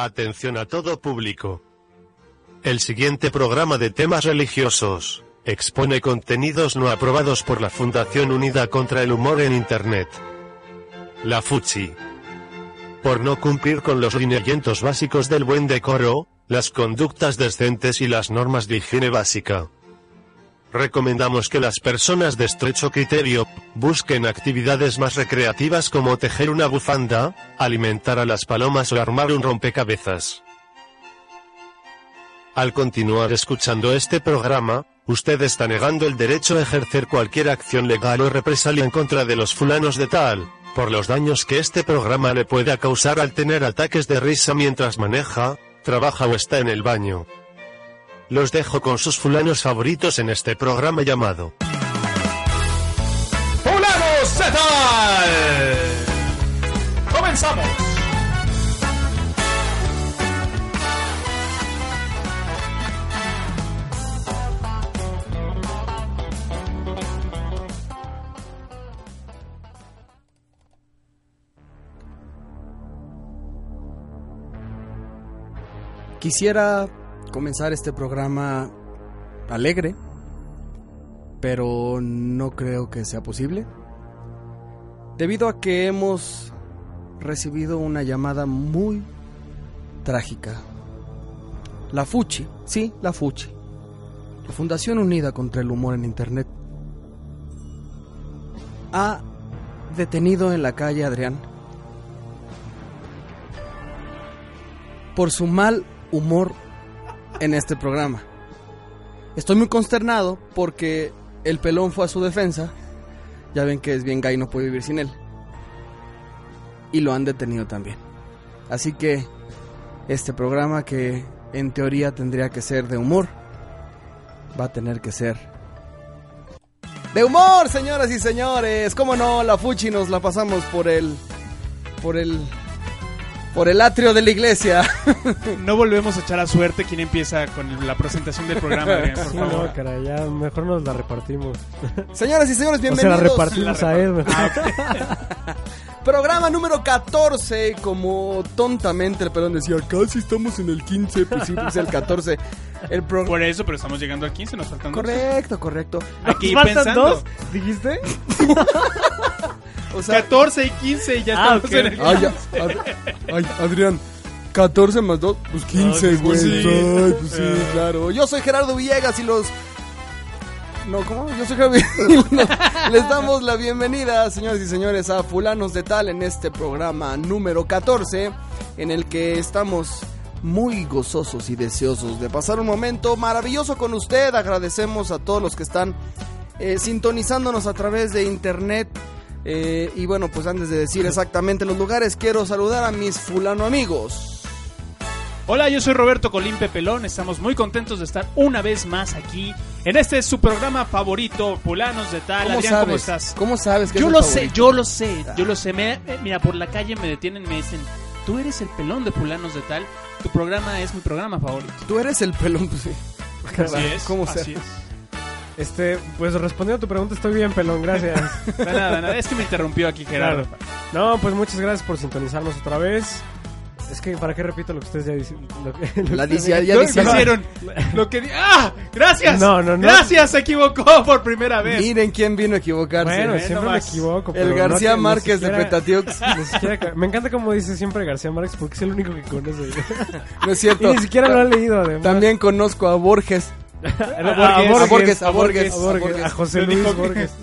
Atención a todo público. El siguiente programa de temas religiosos expone contenidos no aprobados por la Fundación Unida contra el Humor en Internet. La FUCHI. Por no cumplir con los lineamientos básicos del buen decoro, las conductas decentes y las normas de higiene básica. Recomendamos que las personas de estrecho criterio busquen actividades más recreativas como tejer una bufanda, alimentar a las palomas o armar un rompecabezas. Al continuar escuchando este programa, usted está negando el derecho a ejercer cualquier acción legal o represalia en contra de los fulanos de tal, por los daños que este programa le pueda causar al tener ataques de risa mientras maneja, trabaja o está en el baño. Los dejo con sus fulanos favoritos en este programa llamado ¡Fulanos Z! ¡Comenzamos! Quisiera comenzar este programa alegre, pero no creo que sea posible. Debido a que hemos recibido una llamada muy trágica. La FUCHI, sí, la FUCHI, la Fundación Unida contra el Humor en Internet, ha detenido en la calle Adrián por su mal humor en este programa. Estoy muy consternado porque el pelón fue a su defensa. Ya ven que es bien gay no puede vivir sin él. Y lo han detenido también. Así que este programa que en teoría tendría que ser de humor, va a tener que ser de humor, señoras y señores. ¿Cómo no? La Fuchi nos la pasamos por el por el por el atrio de la iglesia. No volvemos a echar a suerte quién empieza con la presentación del programa, Adrián, por Sí, favor. no, caray, ya mejor nos la repartimos. Señoras y señores, O sea, bienvenidos. la repartimos a él. Programa número 14, como tontamente el pelón decía, casi estamos en el 15, pues sí, pues el 14. El pro- Por eso, pero estamos llegando al 15, nos faltan dos. Correcto, correcto. Aquí ¿Faltan pensando. dos? ¿Dijiste? O sea, 14 y 15 y ya Ah, estamos en el... ay, Ad- ay, Adrián, 14 más 2, pues 15, Ay, güey. pues sí. Ay, pues sí, Ah. claro. Yo soy Gerardo Villegas y los... No, ¿cómo? Yo soy Gerardo Villegas. Les damos la bienvenida, señores y señores, a Fulanos de Tal en este programa número 14, en el que estamos muy gozosos y deseosos de pasar un momento maravilloso con usted. Agradecemos a todos los que están eh, sintonizándonos a través de internet. Eh, y bueno, pues antes de decir exactamente los lugares, quiero saludar a mis fulano amigos. Hola, yo soy Roberto Colimpe Pelón. Estamos muy contentos de estar una vez más aquí en este su programa favorito, Pulanos de Tal. ¿Cómo Adrián, sabes? ¿cómo estás? ¿Cómo sabes que Yo es lo sé, yo lo sé, yo lo sé. Me- eh, mira, por la calle me detienen y me dicen, tú eres el pelón de Pulanos de Tal. Tu programa es mi programa favorito. Tú eres el pelón, pues sí. Así es. ¿Cómo así es. Este, pues respondiendo a tu pregunta, estoy bien, pelón, gracias. De nada, de nada. Es que me interrumpió aquí Gerardo. Claro. No, pues muchas gracias por sintonizarnos otra vez. Es que, ¿para qué repito lo que ustedes ya dicen? Lo que, lo La que- dice- ya Lo que hicieron. Lo que di- ¡Ah! ¡Gracias! No, no, no. ¡Gracias! Se equivocó por primera vez. Miren quién vino a equivocarse. Bueno, siempre me equivoco. el García no Márquez de siquiera- Petatiux. ni siquiera- me encanta como dice siempre García Márquez porque es el único que conoce. No es y cierto. ni siquiera lo ha leído, además. También conozco a Borges. a, A Borges, a a Borges, a Borges. a José Luis Borges.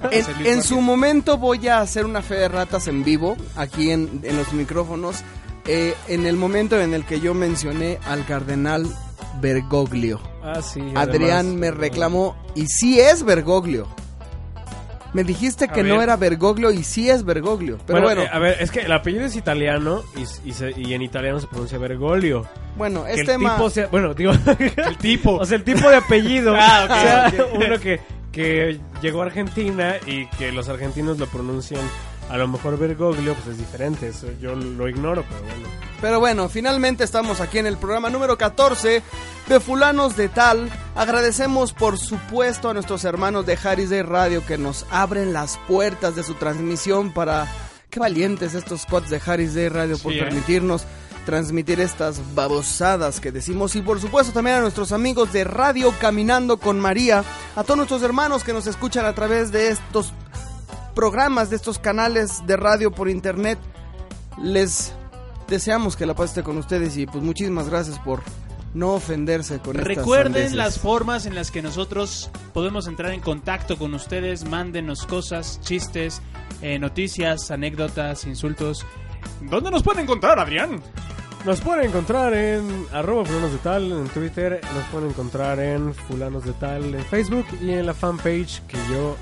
En, su momento voy a hacer una fe de ratas en vivo, aquí en, en los micrófonos, eh, en el momento en el que yo mencioné al cardenal Bergoglio. Ah, sí. Adrián además, me reclamó, y sí es Bergoglio. Me dijiste A que no ver. era Bergoglio y sí es Bergoglio. Pero bueno, eh, a ver, es que el apellido es italiano y, y se- y en italiano se pronuncia Bergoglio. bueno, Que es el tema... tipo sea, bueno, digo, El tipo. o sea, el tipo de apellido Ah, sea uno que, que llegó a Argentina y que los argentinos lo pronuncian a lo mejor Bergoglio, pues es diferente, eso yo lo ignoro, pero bueno. Pero bueno, finalmente estamos aquí en el programa número 14 de Fulanos de Tal. Agradecemos por supuesto a nuestros hermanos de Harris Day Radio que nos abren las puertas de su transmisión para... Qué valientes estos cuates de Harris Day Radio por Sí, ¿eh? permitirnos transmitir estas babosadas que decimos y por supuesto también a nuestros amigos de Radio Caminando con María, a todos nuestros hermanos que nos escuchan a través de estos programas, de estos canales de radio por internet. Les deseamos que la paz esté con ustedes y pues muchísimas gracias por no ofenderse con Recuerden las formas en las que nosotros podemos entrar en contacto con ustedes. Mándenos cosas, chistes, eh, noticias, anécdotas, insultos. ¿Dónde nos pueden encontrar, Adrián? Nos pueden encontrar en arroba fulanos de tal en Twitter, nos pueden encontrar en fulanos de tal en Facebook y en la fanpage que yo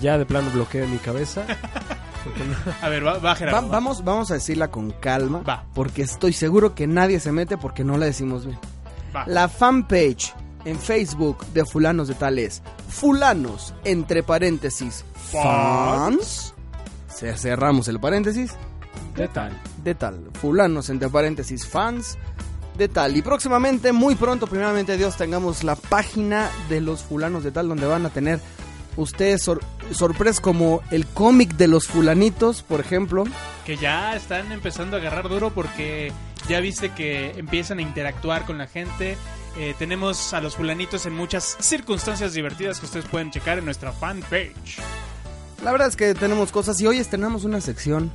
ya de plano bloqueé en mi cabeza. No- A ver, va, va, Gerardo. va. vamos, vamos a decirla con calma, Va. porque estoy seguro que nadie se mete porque no la decimos bien. Va. La fanpage en Facebook de Fulanos de Tal es Fulanos, entre paréntesis, fans. Ce- Cerramos el paréntesis. de tal. De tal. Fulanos, entre paréntesis, fans. De tal. Y próximamente, muy pronto, primeramente Dios, tengamos la página de los Fulanos de Tal, donde van a tener ustedes sor- sorpresas como el cómic de los Fulanitos, por ejemplo. Que ya están empezando a agarrar duro porque ya viste que empiezan a interactuar con la gente. Eh, tenemos a los fulanitos en muchas circunstancias divertidas que ustedes pueden checar en nuestra fanpage. La verdad es que tenemos cosas y hoy estrenamos una sección.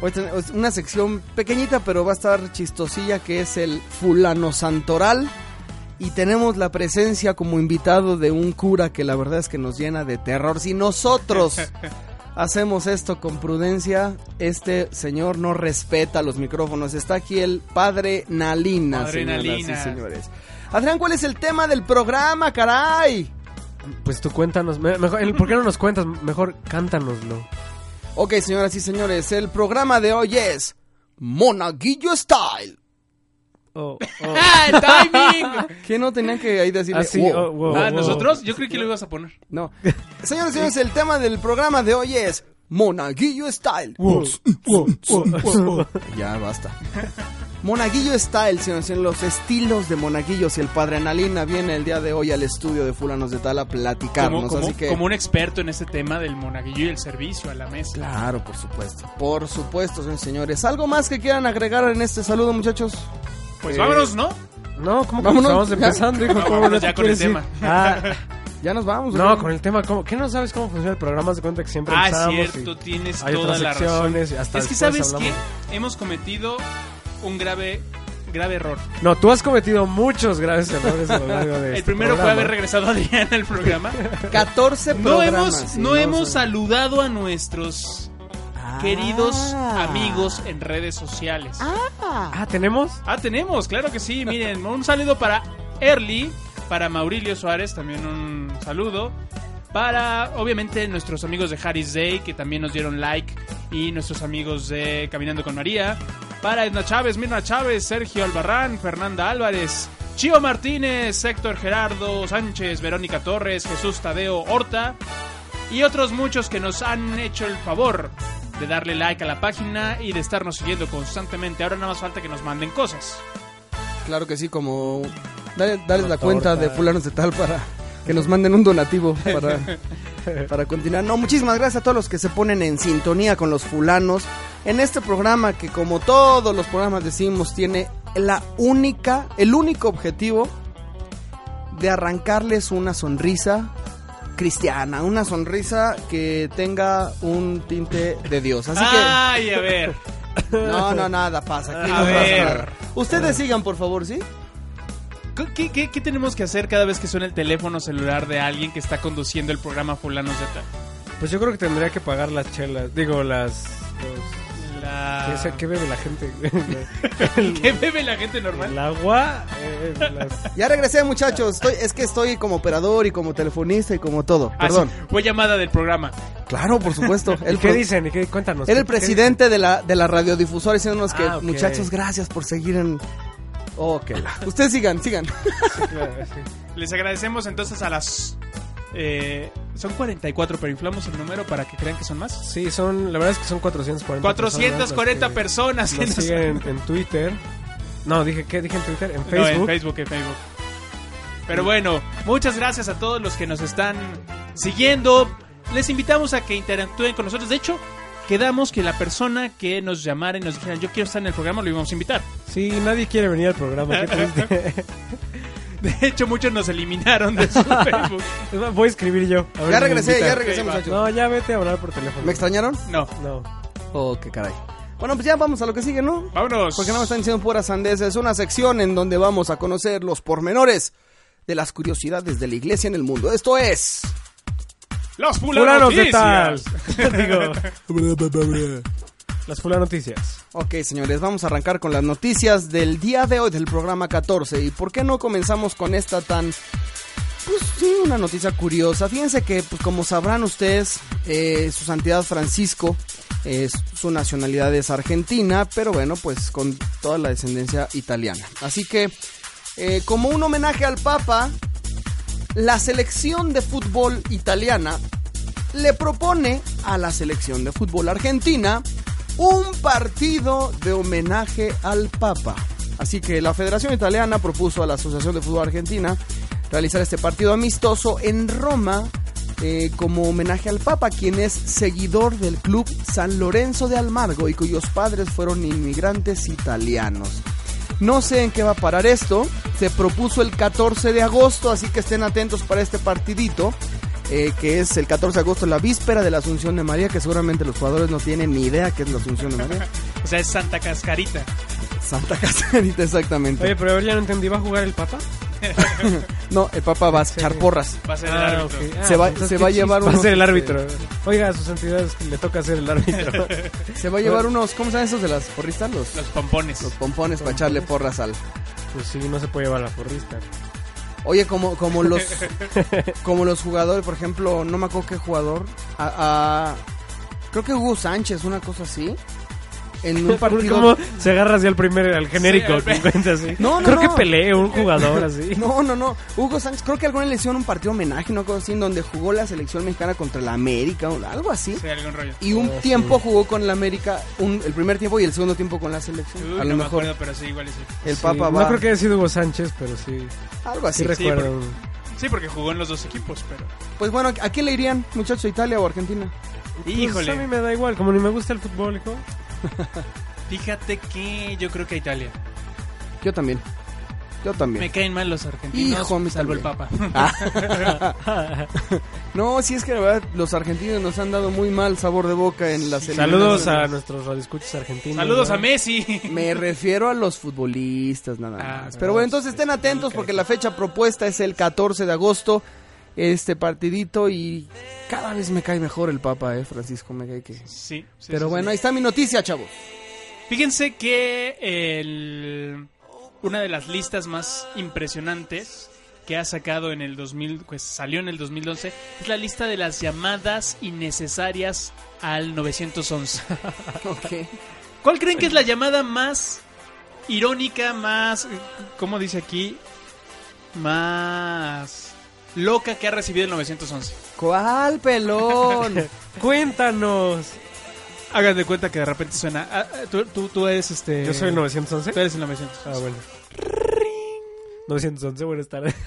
Hoy tenemos una sección pequeñita pero va a estar chistosilla que es el fulano santoral. Y tenemos la presencia como invitado de un cura que la verdad es que nos llena de terror. Si nosotros hacemos esto con prudencia, este señor no respeta los micrófonos. Está aquí el padre Nalina, Padre señoras Nalina. y señores. Adrián, ¿cuál es el tema del programa, caray? Pues tú cuéntanos, me- mejor, el- ¿por qué no nos cuentas? Mejor cántanoslo. Ok, señoras y señores, el programa de hoy es Monaguillo Style. Oh, ¡Ah, timing! ¿Qué no tenían que ahí decirle? Ah, sí, wow? oh, wow. Ah, ¿nosotros? Yo creí que lo ibas a poner. No. Señoras y señores, el tema del programa de hoy es Monaguillo Style. Ya basta. Monaguillo Style, señores, y señores, los estilos de monaguillos y el padre Analina viene el día de hoy al estudio de Fulanos de Tal a platicarnos. Como, como- así que. como un experto en ese tema del monaguillo y el servicio a la mesa. Claro, por supuesto. Por supuesto, señores. ¿Algo más que quieran agregar en este saludo, muchachos? Pues Eh, vámonos, ¿no? No, ¿cómo que Vámonos, estamos ya. empezando? hijo? ¿Cómo Vámonos ya con el tema. Ah, Ya nos vamos. no, con el tema, ¿cómo? ¿qué no sabes cómo funciona el programa? Se cuenta que siempre Ah, cierto, y tienes hay toda otras la razón. hasta Es que, ¿sabes qué? hablamos. Hemos cometido un grave, grave error. No, tú has cometido muchos graves errores a lo largo de El este primero fue haber regresado a Adrián al programa. 14 No programas. hemos, sí, no hemos saludado a nuestros queridos Ah. amigos en redes sociales. Ah, ¿tenemos? Ah, tenemos, claro que sí. Miren, un saludo para Early, para Maurilio Suárez, también un saludo. Para, obviamente, nuestros amigos de Harris Day, que también nos dieron like. Y nuestros amigos de Caminando con María. Para Edna Chávez, Mirna Chávez, Sergio Albarrán, Fernanda Álvarez, Chío Martínez, Héctor Gerardo Sánchez, Verónica Torres, Jesús Tadeo Horta. Y otros muchos que nos han hecho el favor de darle like a la página y de estarnos siguiendo constantemente. Ahora nada más falta que nos manden cosas. Claro que sí, como. Dale, dale la cuenta de Fulanos de Tal para que nos manden un donativo para, para continuar. No, muchísimas gracias a todos los que se ponen en sintonía con los Fulanos en este programa que, como todos los programas decimos, tiene la única, el único objetivo de arrancarles una sonrisa cristiana, una sonrisa que tenga un tinte de Dios. Así que. Ay, a ver. No, no, nada pasa. Aquí A no pasa ver. nada. Ustedes sigan, por favor, ¿sí? ¿Qué, qué, qué tenemos que hacer cada vez que suena el teléfono celular de alguien que está conduciendo el programa Fulanos de Tal? Pues yo creo que tendría que pagar las chelas. Digo, las... los- La... ¿Qué, bebe la gente? ¿Qué bebe la gente normal? El agua. eh, las- Ya regresé, muchachos. Estoy, es que estoy como operador y como telefonista y como todo. Ah, Perdón. sí, fue llamada del programa. Claro, por supuesto. ¿Y El qué pro- dicen? ¿Y qué? Cuéntanos. Era el ¿qué- qué presidente de la, de la radiodifusora diciéndonos que, Ah, muchachos, gracias por seguir en... Ok. Ustedes sigan, sigan. dicen? Claro, sí. Les agradecemos entonces a las... eh, son 44, pero inflamos el número para que crean que son más. Sí, son, la verdad es que son 440 440 personas. Nos siguen en Twitter. No, dije, ¿qué dije en Twitter? En No, Facebook. en Facebook, en Facebook. Pero bueno, muchas gracias a todos los que nos están siguiendo. Les invitamos a que interactúen con nosotros. De hecho, quedamos que la persona que nos llamara y nos dijera yo quiero estar en el programa lo íbamos a invitar. Sí, nadie quiere venir al programa. Qué triste. De hecho, muchos nos eliminaron de su Facebook. Voy a escribir yo. a ver Ya si me regresé, invitan. ya regresé, Ok, va. muchachos. No, ya vete a hablar por teléfono. ¿Me extrañaron? No, No. Oh, qué caray. Bueno, pues ya vamos a lo que sigue, ¿no? vámonos. Porque no me están diciendo puras sandeces. Es una sección en donde vamos a conocer los pormenores de las curiosidades de la iglesia en el mundo. Esto es... Los Fulanos de tal. Digo, las fula noticias. Ok, señores, vamos a arrancar con las noticias del día de hoy del programa 14. ¿Y por qué no comenzamos con esta tan... Pues sí, una noticia curiosa. Fíjense que, pues como sabrán ustedes, eh, su santidad Francisco, eh, su nacionalidad es argentina, pero bueno, pues con toda la descendencia italiana. Así que, eh, como un homenaje al Papa, la selección de fútbol italiana le propone a la selección de fútbol argentina un partido de homenaje al Papa. Así que la Federación Italiana propuso a la Asociación de Fútbol Argentina realizar este partido amistoso en Roma eh, como homenaje al Papa, quien es seguidor del club San Lorenzo de Almargo y cuyos padres fueron inmigrantes italianos. No sé en qué va a parar esto. Se propuso el 14 de agosto, así que estén atentos para este partidito. Eh, que es el 14 de agosto, la víspera de la Asunción de María, que seguramente los jugadores no tienen ni idea qué es la Asunción de María. O sea, es Santa Cascarita. Santa Casanita, exactamente. Oye, pero a ver, ya no entendí. ¿Va a jugar el Papa? no, el Papa va a echar porras. Va a ser el Ah, árbitro. ok. Se va- se va a llevar Va a unos, ser el árbitro. Oiga, a sus santidades le toca ser el árbitro. Se va a llevar unos, ¿cómo se llaman esos de las porristas? Los, Los pompones. los pompones para echarle porras al... pues sí, no se puede llevar la porrista. Oye, como, como los como los jugadores, por ejemplo, no me acuerdo qué jugador, a, a- creo que Hugo Sánchez, una cosa así, en un partido... ¿Cómo se agarra así al primer, al genérico? Sí, al que encuentra así? No, no, Creo no. que pelee un jugador así. No, no, no. Hugo Sánchez, creo que alguna le hicieron un partido homenaje, una cosa así, en donde jugó la selección mexicana contra la América, o algo así. Sí, algún rollo. Y un Oh, tiempo jugó con la América, un- el primer tiempo y el segundo tiempo con la selección. Uy, a no lo me mejor acuerdo, pero sí, igual y sí. el Sí, Papa va... No creo que haya sido Hugo Sánchez, pero sí. Algo así. Sí, recuerdo. Sí, porque jugó en los dos equipos, pero... Pues bueno, ¿a quién le irían, muchachos? ¿Italia o Argentina? Pues a mí Híjole, me da igual. Como ni me gusta el fútbol, hijo. fíjate que yo creo que a Italia. Yo también. Yo también. Me caen mal los argentinos, Hijo, salvo el. Papa. No, sí es que la verdad los argentinos nos han dado muy mal sabor de boca en las Saludos a nuestros radioescuchas argentinos. Saludos a. Messi. Me refiero a los futbolistas nada Ah, más. Pero bueno, entonces estén atentos porque la fecha propuesta es el 14 de agosto. Este partidito y cada vez me cae mejor el Papa, eh, Francisco, me cae que... Sí, sí, Pero sí, bueno, sí. ahí está mi noticia, chavos. Fíjense que el- una de las listas más impresionantes que ha sacado en el 2000, pues salió en el 2011, es la lista de las llamadas innecesarias al 911. Ok. ¿Cuál creen que es la llamada más irónica, más, ¿cómo dice aquí? Más loca que ha recibido el 911? ¿Cuál pelón? Cuéntanos. Hagan de cuenta que de repente suena. ah, ah, tú, tú, tú eres este. Yo soy el 911. Tú eres el 911. Ah, bueno. 911, buenas tardes.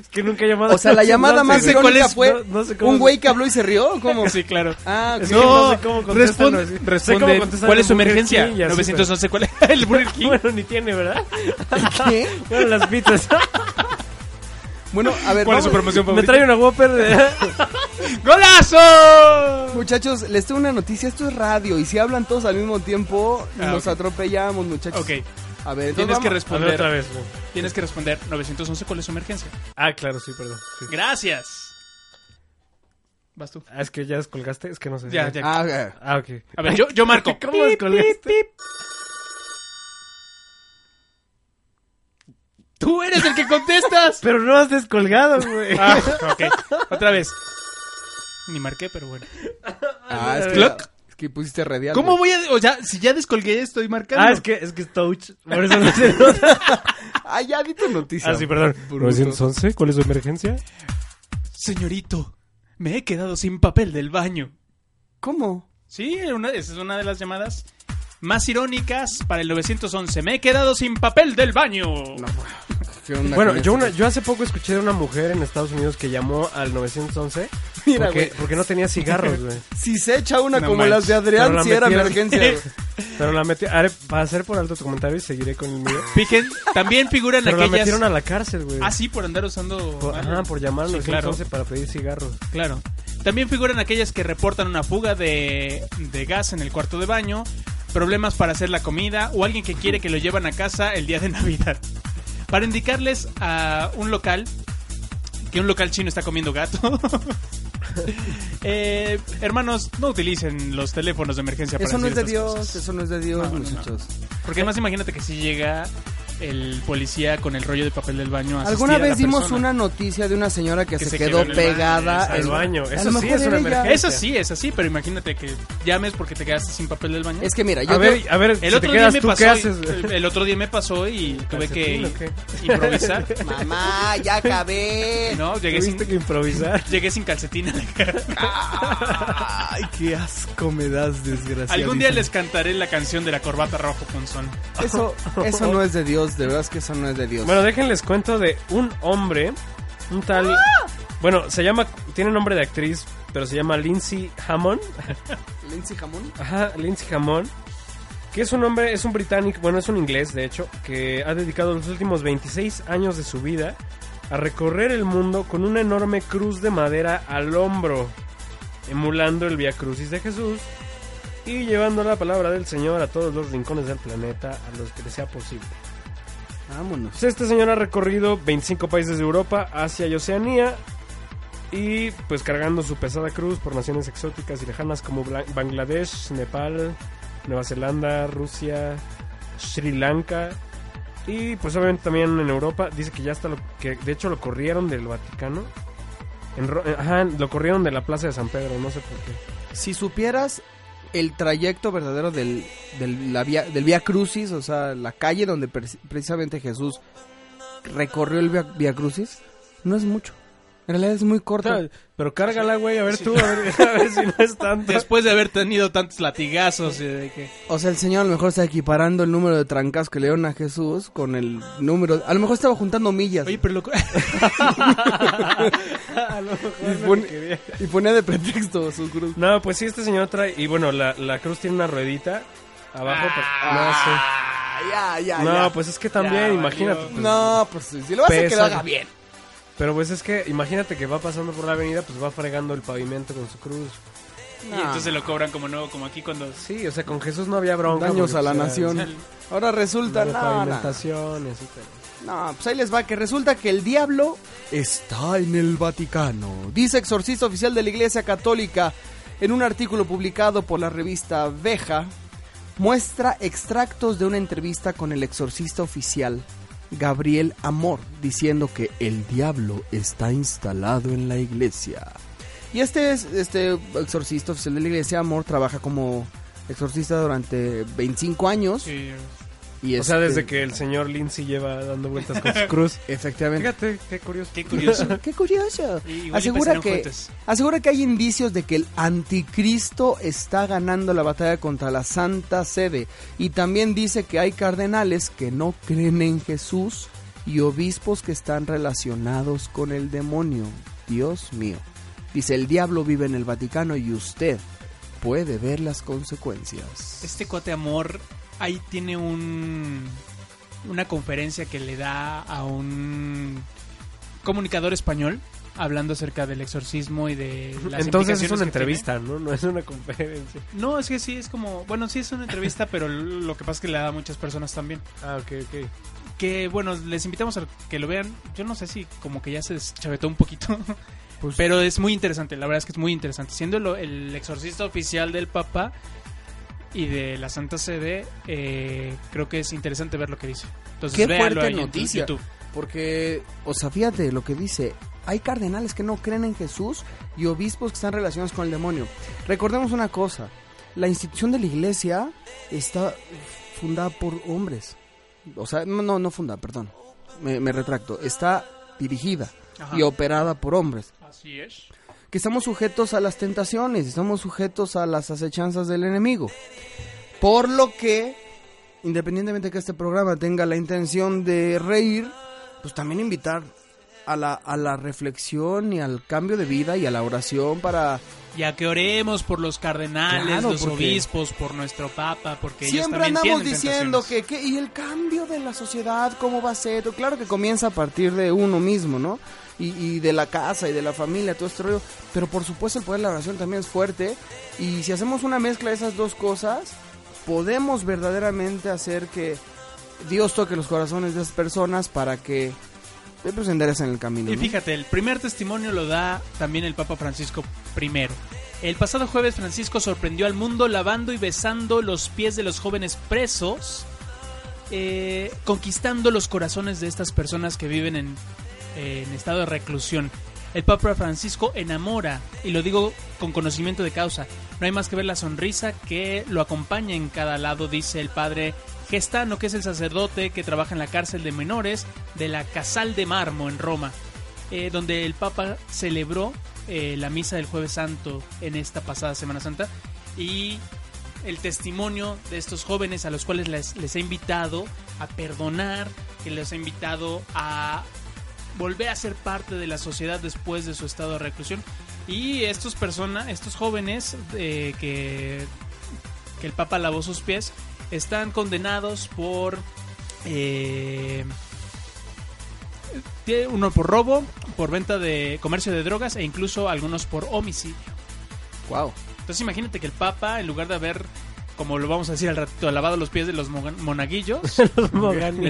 es que nunca he llamado. O sea, la llamada más sé cuál irónica es, fue no- no sé cómo un güey que habló y se rió, ¿o ¿cómo? Sí, claro. Ah, Es ok. que no sé cómo contestan responde, los- sé cómo responde, contestan ¿cuál es su Burger emergencia? King y así, 911, ¿cuál es el Burger King? Bueno, ni tiene, ¿verdad? ¿Qué? Bueno, las pizzas. Bueno, a ver, ¿Cuál es su promoción Me favorita? trae una Whopper de... ¡Golazo! Muchachos, les tengo una noticia, esto es radio y si hablan todos al mismo tiempo Ah, nos atropellamos, muchachos. Ok, A ver, tienes que vamos- A ver, otra responder. vez. güey. Tienes que responder 911, ¿cuál es su emergencia? Ah, claro, sí, perdón. Sí. Gracias. Vas tú. Ah, es que ya descolgaste, es que no sé. Ya, ya. Ah, ok. Ah, ok. A ver, yo, yo marco. ¿Cómo Pip, descolgaste? Tú eres el que contestas. Pero no has descolgado, güey. Ah, ok. Otra vez. Ni marqué, pero bueno. Ah, es que, Clock. es que pusiste radial. ¿Cómo voy a.? O sea, si ya descolgué, estoy marcando. Ah, es que es que es touch. Por eso no se nota. Ah, ya di tu noticia. Ah, sí, perdón. Bruto. 911, ¿cuál es su emergencia? Señorito, me he quedado sin papel del baño. ¿Cómo? Sí, una- esa es una de las llamadas más irónicas para el 911. Me he quedado sin papel del baño. No, ¿Qué onda Bueno, yo, una, yo hace poco escuché de una mujer en Estados Unidos que llamó al 911 Mira, porque, porque no tenía cigarros, güey. Si se echa una No como las de Adrián, la si era emergencia. Pero la metí... haré- para hacer por alto tu comentario y seguiré con el mío. Piquen, también figuran Pero la aquellas... metieron a la cárcel, güey. Ah, sí, por andar usando... Por, ajá, por llamar al Sí, 911 claro. para pedir cigarros. Claro. También figuran aquellas que reportan una fuga de, de gas en el cuarto de baño, problemas para hacer la comida o alguien que quiere que lo llevan a casa el día de Navidad. Para indicarles a un local que un local chino está comiendo gato. Eh, hermanos, no utilicen los teléfonos de emergencia para Eso no es de Dios, cosas. eso no es de Dios, No, no, no. muchachos. Porque además imagínate que si llega el policía con el rollo de papel del baño Alguna vez dimos una noticia de una señora que, Que se, se quedó, pegada al baño. Eso sí es una emergencia. Eso sí, es así, pero imagínate que llames porque te quedaste sin papel del baño. Es que mira, yo A ver, a ver, El si te otro día quedas me tú, pasó. ¿qué y- haces? el, otro día me pasó y tuve que improvisar. Mamá, ya acabé. No, llegué sin, que improvisar. llegué sin calcetín. a la casa. Ay, qué asco me das, desgraciado. Algún día les cantaré la canción de la corbata rojo con son. Eso, eso no es de Dios, de verdad es que eso no es de Dios. Bueno, déjenles cuento de un hombre, un tal... Bueno, se llama, tiene nombre de actriz, pero se llama Lindsay Hammond. Lindsay Jamón. Ajá, Lindsay Hammond. Que es un hombre, es un británico, bueno, es un inglés, de hecho, que ha dedicado los últimos 26 años de su vida a recorrer el mundo con una enorme cruz de madera al hombro, emulando el Via Crucis de Jesús y llevando la palabra del Señor a todos los rincones del planeta a los que le sea posible. Vámonos. Pues este señor ha recorrido 25 países de Europa, Asia y Oceanía. Y pues cargando su pesada cruz por naciones exóticas y lejanas como Bangladesh, Nepal, Nueva Zelanda, Rusia, Sri Lanka. Y pues obviamente también en Europa. Dice que ya está lo que de hecho lo corrieron del Vaticano. En eh, ajá, lo corrieron de la Plaza de San Pedro, no sé por qué. Si supieras el trayecto verdadero del, del, la vía, del Crucis, o sea, la calle donde pre- precisamente Jesús recorrió el Vía Crucis, no es mucho. En realidad es muy corto. Pero cárgala, güey, a ver tú, a ver, a ver si no es tanto. Después de haber tenido tantos latigazos y de que... O sea, el Señor a lo mejor está equiparando el número de trancas que le dieron a Jesús con el número... A lo mejor estaba juntando millas. Oye, pero lo... A lo mejor y, es lo y ponía de pretexto su cruz. No, pues sí, este señor trae. Y bueno, la, la cruz tiene una ruedita abajo. pues, Ah, ya, ya, no sé. No, ya. pues es que también, Ya, imagínate. pues, No, pues si lo vas a hacer que lo haga bien. Pero pues es que imagínate que va pasando por la avenida, pues va fregando el pavimento con su cruz. Y entonces lo cobran como nuevo, como aquí cuando... Sí, o sea, con Jesús no había bronca. Daños a la sea, nación. Ahora resulta, no, no, pavimentación no, pues ahí les va, que resulta que el diablo está en el Vaticano. Dice exorcista oficial de la Iglesia Católica en un artículo publicado por la revista Veja, muestra extractos de una entrevista con el exorcista oficial Gabriel Amor, diciendo que el diablo está instalado en la iglesia. Y este es este exorcista oficial de la iglesia Amor trabaja como exorcista durante 25 años Sí. Y O sea, este- desde que el señor Lindsay lleva dando vueltas con su cruz. efectivamente Fíjate, qué curioso. Qué curioso. Qué curioso. Asegura que, asegura que hay indicios de que el anticristo está ganando la batalla contra la Santa Sede. Y también dice que hay cardenales que no creen en Jesús y obispos que están relacionados con el demonio. Dios mío. Dice, el diablo vive en el Vaticano y usted puede ver las consecuencias. Este cuate amor ahí tiene un una conferencia que le da a un comunicador español hablando acerca del exorcismo y de las Entonces es una entrevista, ¿no? No es una conferencia. No, es que sí es como, bueno, sí es una entrevista, pero lo que pasa es que le da a muchas personas también. Ah, ok, ok. Que bueno, les invitamos a que lo vean. Yo no sé si como que ya se deschavetó un poquito. Pues- Pero es muy interesante, la verdad es que es muy interesante. Siendo lo- el exorcista oficial del Papa y de la Santa Sede, eh, creo que es interesante ver lo que dice. Entonces, Qué fuerte ahí en noticia. YouTube. Porque, o sea, fíjate lo que dice. Hay cardenales que no creen en Jesús y obispos que están relacionados con el demonio. Recordemos una cosa. La institución de la iglesia está fundada por hombres. O sea, no, no, no fundada, perdón. Me, me retracto. Está dirigida Ajá. y operada por hombres. Así es. Que estamos sujetos a las tentaciones, estamos sujetos a las acechanzas del enemigo. Por lo que, independientemente que este programa tenga la intención de reír, pues también invitar a la, a la reflexión y al cambio de vida y a la oración para... Ya que oremos por los cardenales, Claro, los obispos, por nuestro papa, porque ellos Siempre andamos diciendo que, que... ¿Y el cambio de la sociedad cómo va a ser? Claro que comienza a partir de uno mismo, ¿no? Y, y de la casa y de la familia, todo este rollo. Pero por supuesto el poder de la oración también es fuerte. Y si hacemos una mezcla de esas dos cosas, podemos verdaderamente hacer que Dios toque los corazones de esas personas para que pues, enderecen el camino. Y fíjate, el primer testimonio lo da también el Papa Francisco I. El pasado jueves Francisco sorprendió al mundo lavando y besando los pies de los jóvenes presos, eh, conquistando los corazones de estas personas que viven en, en estado de reclusión. El Papa Francisco enamora, y lo digo con conocimiento de causa. No hay más que ver la sonrisa que lo acompaña en cada lado, dice el padre Gestano, que es el sacerdote que trabaja en la cárcel de menores de la Casal de Marmo en Roma, eh, donde el Papa celebró eh, la misa del Jueves Santo en esta pasada Semana Santa y el testimonio de estos jóvenes a los cuales les, les ha invitado a perdonar, que les ha invitado a volver a ser parte de la sociedad después de su estado de reclusión. Y estos personas, estos jóvenes eh, que, que el Papa lavó sus pies, están condenados por eh, tiene uno por robo, por venta de comercio de drogas e incluso algunos por homicidio. Wow. Entonces imagínate que el Papa, en lugar de haber, como lo vamos a decir al ratito, lavado los pies de los monaguillos, de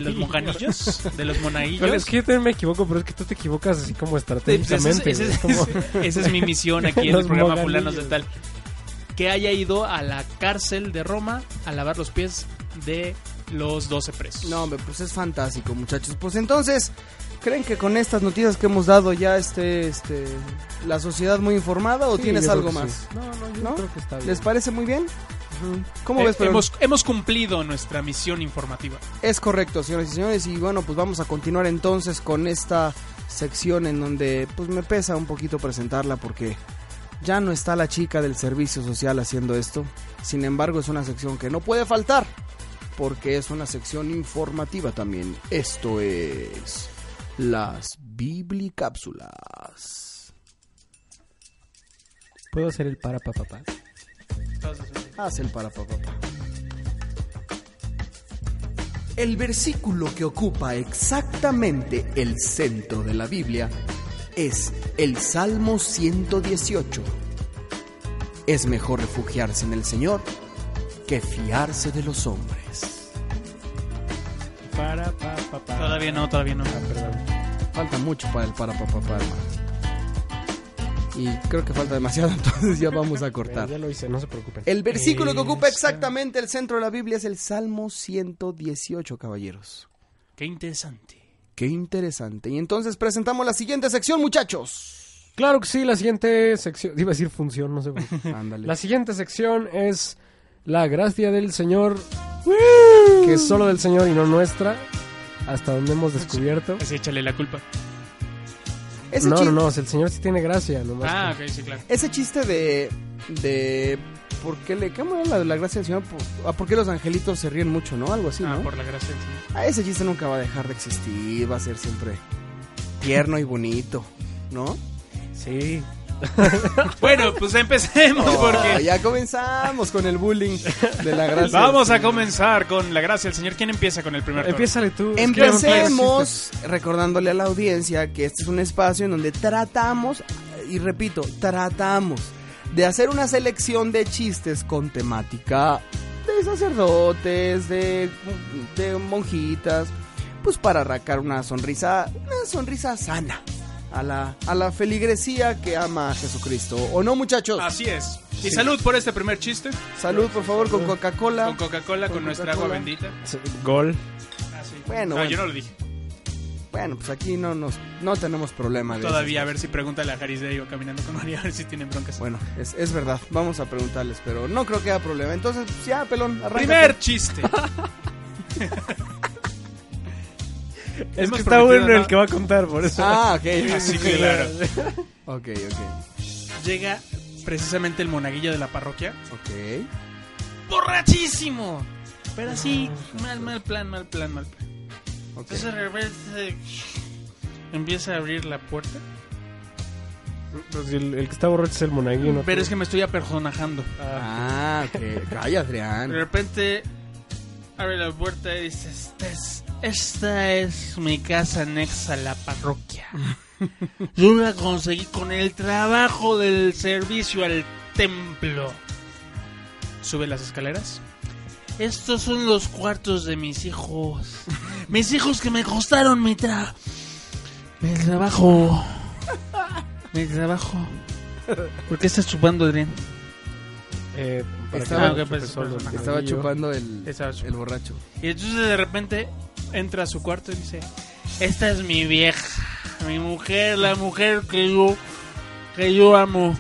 los mojanillos, de los Pero monaguillos. es que yo también me equivoco, pero es que tú te equivocas así como Sí, pues, esa, es, estratégicamente. esa es- como- esa es mi misión aquí en el Los programa. Fulanos de Tal. Que haya ido a la cárcel de Roma a lavar los pies de los 12 presos. No, hombre, pues es fantástico, muchachos. Pues entonces, ¿creen que con estas noticias que hemos dado ya esté este, la sociedad muy informada o Sí, tienes algo más? sí. No, no, yo ¿No? creo que está bien. ¿Les parece muy bien? ¿Cómo Eh, ves, Pelón? hemos, hemos cumplido nuestra misión informativa. Es correcto, señores y señores. Y bueno, pues vamos a continuar entonces con esta sección en donde pues me pesa un poquito presentarla porque ya no está la chica del servicio social haciendo esto. Sin embargo, es una sección que no puede faltar porque es una sección informativa también. Esto es las Biblicápsulas. ¿Puedo hacer el para papá? pa, pa, pa. El versículo que ocupa exactamente el centro de la Biblia es el Salmo 118. Es mejor refugiarse en el Señor que fiarse de los hombres. Para papá. Todavía no, todavía no. Ah, perdón. Falta mucho para el para pa, pa, pa, hermano. Y creo que falta demasiado, entonces ya vamos a cortar. Ya lo hice, no se preocupen. El versículo que ocupa exactamente el centro de la Biblia es el Salmo 118, caballeros. Qué interesante. Qué interesante. Y entonces presentamos la siguiente sección, muchachos. Claro que sí, la siguiente sección, iba a decir función, no sé. Ándale. La siguiente sección es la gracia del Señor, que es solo del Señor y no nuestra, hasta donde hemos descubierto. Así échale la culpa. Ese, No, no, no, el Señor sí tiene gracia, nomás. Ah, que- ok, sí, claro. ese chiste de... de ¿Por qué le... ¿Cómo era la de la gracia del Señor? ¿Por, ah, ¿por qué los angelitos se ríen mucho, no? Algo así, Ah, ¿no? por la gracia del Señor. Ah, ese chiste nunca va a dejar de existir. Va a ser siempre tierno y bonito, ¿no? Sí. Bueno, pues empecemos Oh, porque... ya comenzamos con el bullying de la gracia. Vamos a comenzar con la gracia del Señor. ¿Quién empieza con el primer? Empiézale tú. me Empecemos recordándole a la audiencia que este es un espacio en donde tratamos, y repito, tratamos de hacer una selección de chistes con temática de sacerdotes, de, de monjitas, pues para arrancar una sonrisa, una sonrisa sana a la, a la feligresía que ama a Jesucristo. ¿O no, muchachos? Así es. Y salud por este primer chiste. Salud, por favor, con Coca-Cola. Con Coca-Cola, con, Con nuestra agua bendita. Gol. Ah, sí. Bueno, no, bueno. yo no lo dije. Bueno, pues aquí no, nos, no tenemos problema de Todavía, a ver si pregúntale a Jarisdey o caminando con María, a ver si tienen broncas. Bueno, es, es verdad, vamos a preguntarles, pero no creo que haya problema. Entonces, pues, ya, pelón, arranca. primer chiste. Es que está bueno ¿no? el que va a contar, por eso. Ah, ok. Así claro. Ok, ok. Llega precisamente el monaguillo de la parroquia. Ok. ¡Borrachísimo! Pero así, mal, mal plan, mal plan, mal plan. ok. Entonces de repente empieza a abrir la puerta. Pues el, el que está borracho es el monaguillo. Pero es que me estoy apersonajando. Ah, que calla, De Adrián. repente abre la puerta y dice, esta es, esta es mi casa anexa a la parroquia. Yo la conseguí con el trabajo del servicio al templo. Sube las escaleras. Estos son los cuartos de mis hijos. Mis hijos que me costaron mi tra... Mi trabajo. Mi trabajo. ¿Por qué estás chupando, Adrián? Eh, para Estaba- que Ah, no pues, chupando el, Estaba chupando. el borracho. Y entonces de repente entra a su cuarto y dice, esta es mi vieja, mi mujer, la mujer que yo, que yo amo,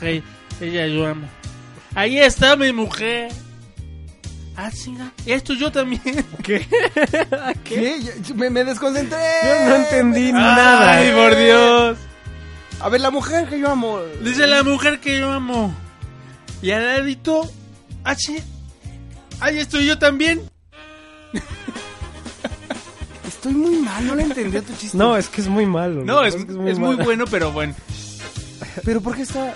que ella yo amo. Ahí está mi mujer. Ah, chinga. Y esto yo también. ¿Qué? ¿Qué? Me, me desconcentré. Yo no entendí nada. Ay, por Dios. A ver, la mujer que yo amo. Dice la mujer que yo amo. Y al ladito, ah, Ahí estoy yo también. Estoy muy mal, no le entendí a tu chiste. No, es que es muy malo. No, Lo es, que pasa es muy bueno, pero bueno. Pero ¿por qué está...?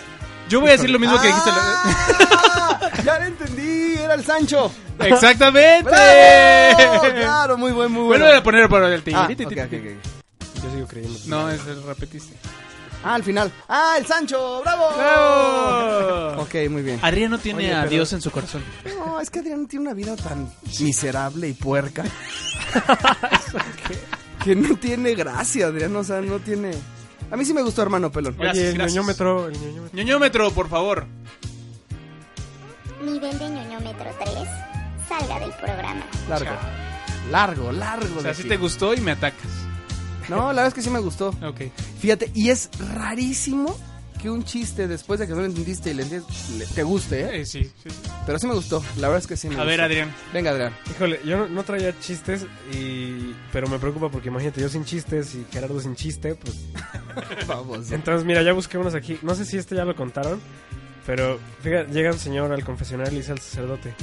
Yo voy a decir lo mismo que dijiste. ¡Ah! Ya le entendí, era el Sancho. Exactamente. ¡Bravo! Claro, muy buen, muy bueno. Vuelve a poner por el Ah, tigre. ok, ok, ok. Yo sigo creyendo. No, es el repetiste. Ah, al final. ¡Ah, el Sancho! ¡Bravo! ¡Bravo! Ok, muy bien. Adrián no tiene Oye, a pero- Dios en su corazón. No, es que Adrián tiene una vida tan miserable y puerca. que no tiene gracia, Adrián. O sea, no tiene... A mí sí me gustó, hermano pelón. Oye, Gracias, el gracias. ñoñómetro, el ñoñómetro. ñoñómetro, por favor. Nivel de ñoñómetro 3. Salga del programa. Largo. Largo, largo. O sea, si aquí. te gustó y me atacas. No, la verdad es que sí me gustó. Ok. Fíjate, y es rarísimo que un chiste después de que no lo entendiste y le entiendes, le- te guste, ¿eh? Eh, sí, sí, sí. Pero sí me gustó, la verdad es que sí me A gustó. ver, Adrián. Venga, Adrián. Híjole, yo no, no traía chistes, y... pero me preocupa porque imagínate, yo sin chistes y Gerardo sin chiste, pues... Vamos. Entonces, mira, ya busqué unos aquí. No sé si este ya lo contaron, pero fíjate, llega un señor al confesionario y le dice al sacerdote,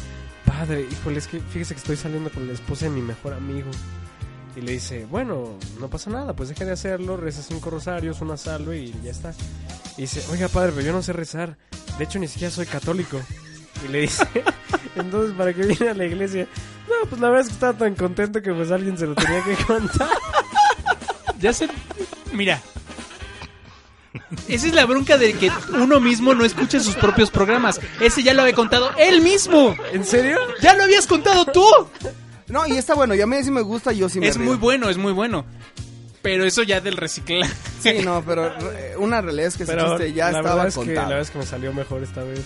Padre, híjole, es que fíjese que estoy saliendo con la esposa de mi mejor amigo. Y le dice, bueno, no pasa nada, pues deja de hacerlo, reza cinco rosarios, una salve y ya está. Y dice, oiga padre, pero yo no sé rezar. De hecho, ni siquiera soy católico. Y le dice, entonces, ¿para qué viene a la iglesia? No, pues la verdad es que estaba tan contento que pues alguien se lo tenía que contar. Ya sé. Mira. Esa es la bronca de que uno mismo no escuche sus propios programas. Ese ya lo había contado él mismo. ¿En serio? Ya lo habías contado tú. No, y está bueno, y a mí sí me gusta, yo sí me Es río. muy bueno, es muy bueno. Pero eso ya del reciclaje. Sí, no, pero eh, una realidad es que ese Pero chiste ya la estaba verdad es que, contado. la verdad es que me salió mejor esta vez.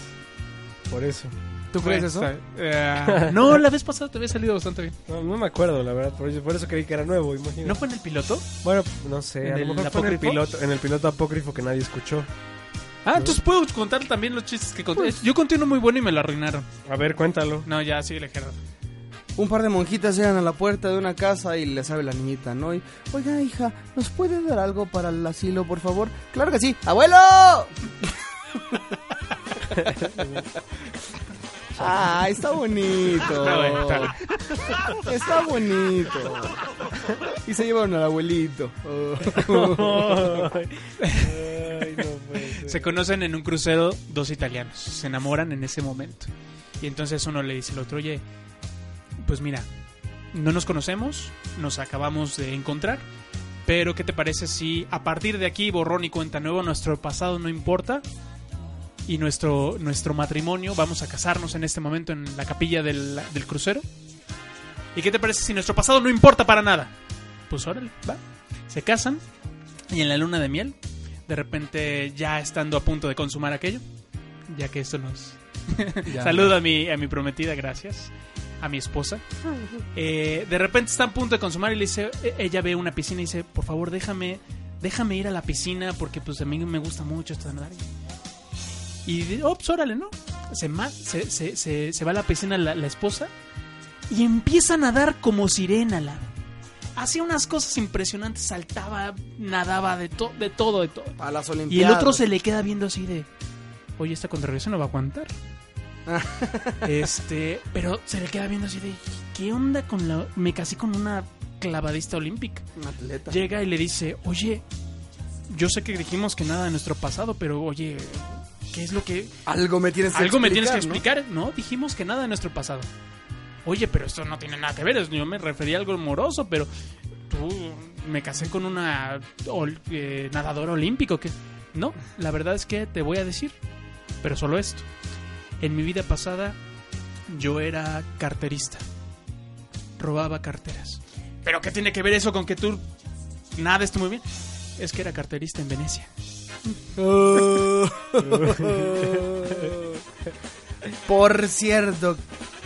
Por eso. ¿Tú crees Bueno, eso? está- eh, no, la vez pasada te había salido bastante bien. No, no me acuerdo, la verdad. Por eso, por eso creí que era nuevo, imagínate. ¿No fue en el piloto? Bueno, no sé. ¿En A lo el mejor fue en el, apócrifo? piloto, en el piloto apócrifo que nadie escuchó. Ah, entonces puedo contar también los chistes que conté. Yo conté uno muy bueno y me lo arruinaron. A ver, cuéntalo. No, ya, sigue Gerardo. Un par de monjitas llegan a la puerta de una casa y les abre la niñita, ¿no? Y, oiga, hija, ¿nos puede dar algo para el asilo, por favor? ¡Claro que sí! ¡Abuelo! ¡Ah, está bonito! Está bonito. Y se llevaron al abuelito. Oh. Ay, no. Se conocen en un crucero dos italianos. Se enamoran en ese momento. Y entonces uno le dice al otro, oye, pues mira, no nos conocemos, nos acabamos de encontrar, pero ¿qué te parece si a partir de aquí, borrón y cuenta nuevo, nuestro pasado no importa? Y nuestro, nuestro matrimonio, vamos a casarnos en este momento en la capilla del, del crucero. ¿Y qué te parece si nuestro pasado no importa para nada? Pues órale, va. Se casan y en la luna de miel, de repente ya estando a punto de consumar aquello, ya que esto nos... Saludo a mi, a mi prometida, gracias. A mi esposa. Eh, de repente está a punto de consumar y le dice, e- ella ve una piscina y dice, por favor déjame, déjame ir a la piscina porque pues a mí me gusta mucho esto de nadar. Y oh, pues órale, ¿no? Se, se, se, se, se va a la piscina la, la esposa y empieza a nadar como sirena. La, hacía unas cosas impresionantes, saltaba, nadaba de, to- de todo, de todo. A las Y el Olimpiadas. otro se le queda viendo así de, oye, esta regrese no va a aguantar. este, pero se le queda viendo así de, ¿qué onda con la... Me casé con una clavadista olímpica. Un atleta. Llega y le dice, oye, yo sé que dijimos que nada de nuestro pasado, pero oye, ¿qué es lo que... Algo me tienes que Algo me tienes que explicar, explicar, ¿no? Dijimos que nada de nuestro pasado. Oye, pero esto no tiene nada que ver, yo me refería a algo amoroso, pero tú me casé con una ol- eh, nadadora olímpico que... No, la verdad es que te voy a decir, pero solo esto. En mi vida pasada yo era carterista. Robaba carteras. ¿Pero qué tiene que ver eso con que tú nada esté muy bien? Es que era carterista en Venecia. Por cierto,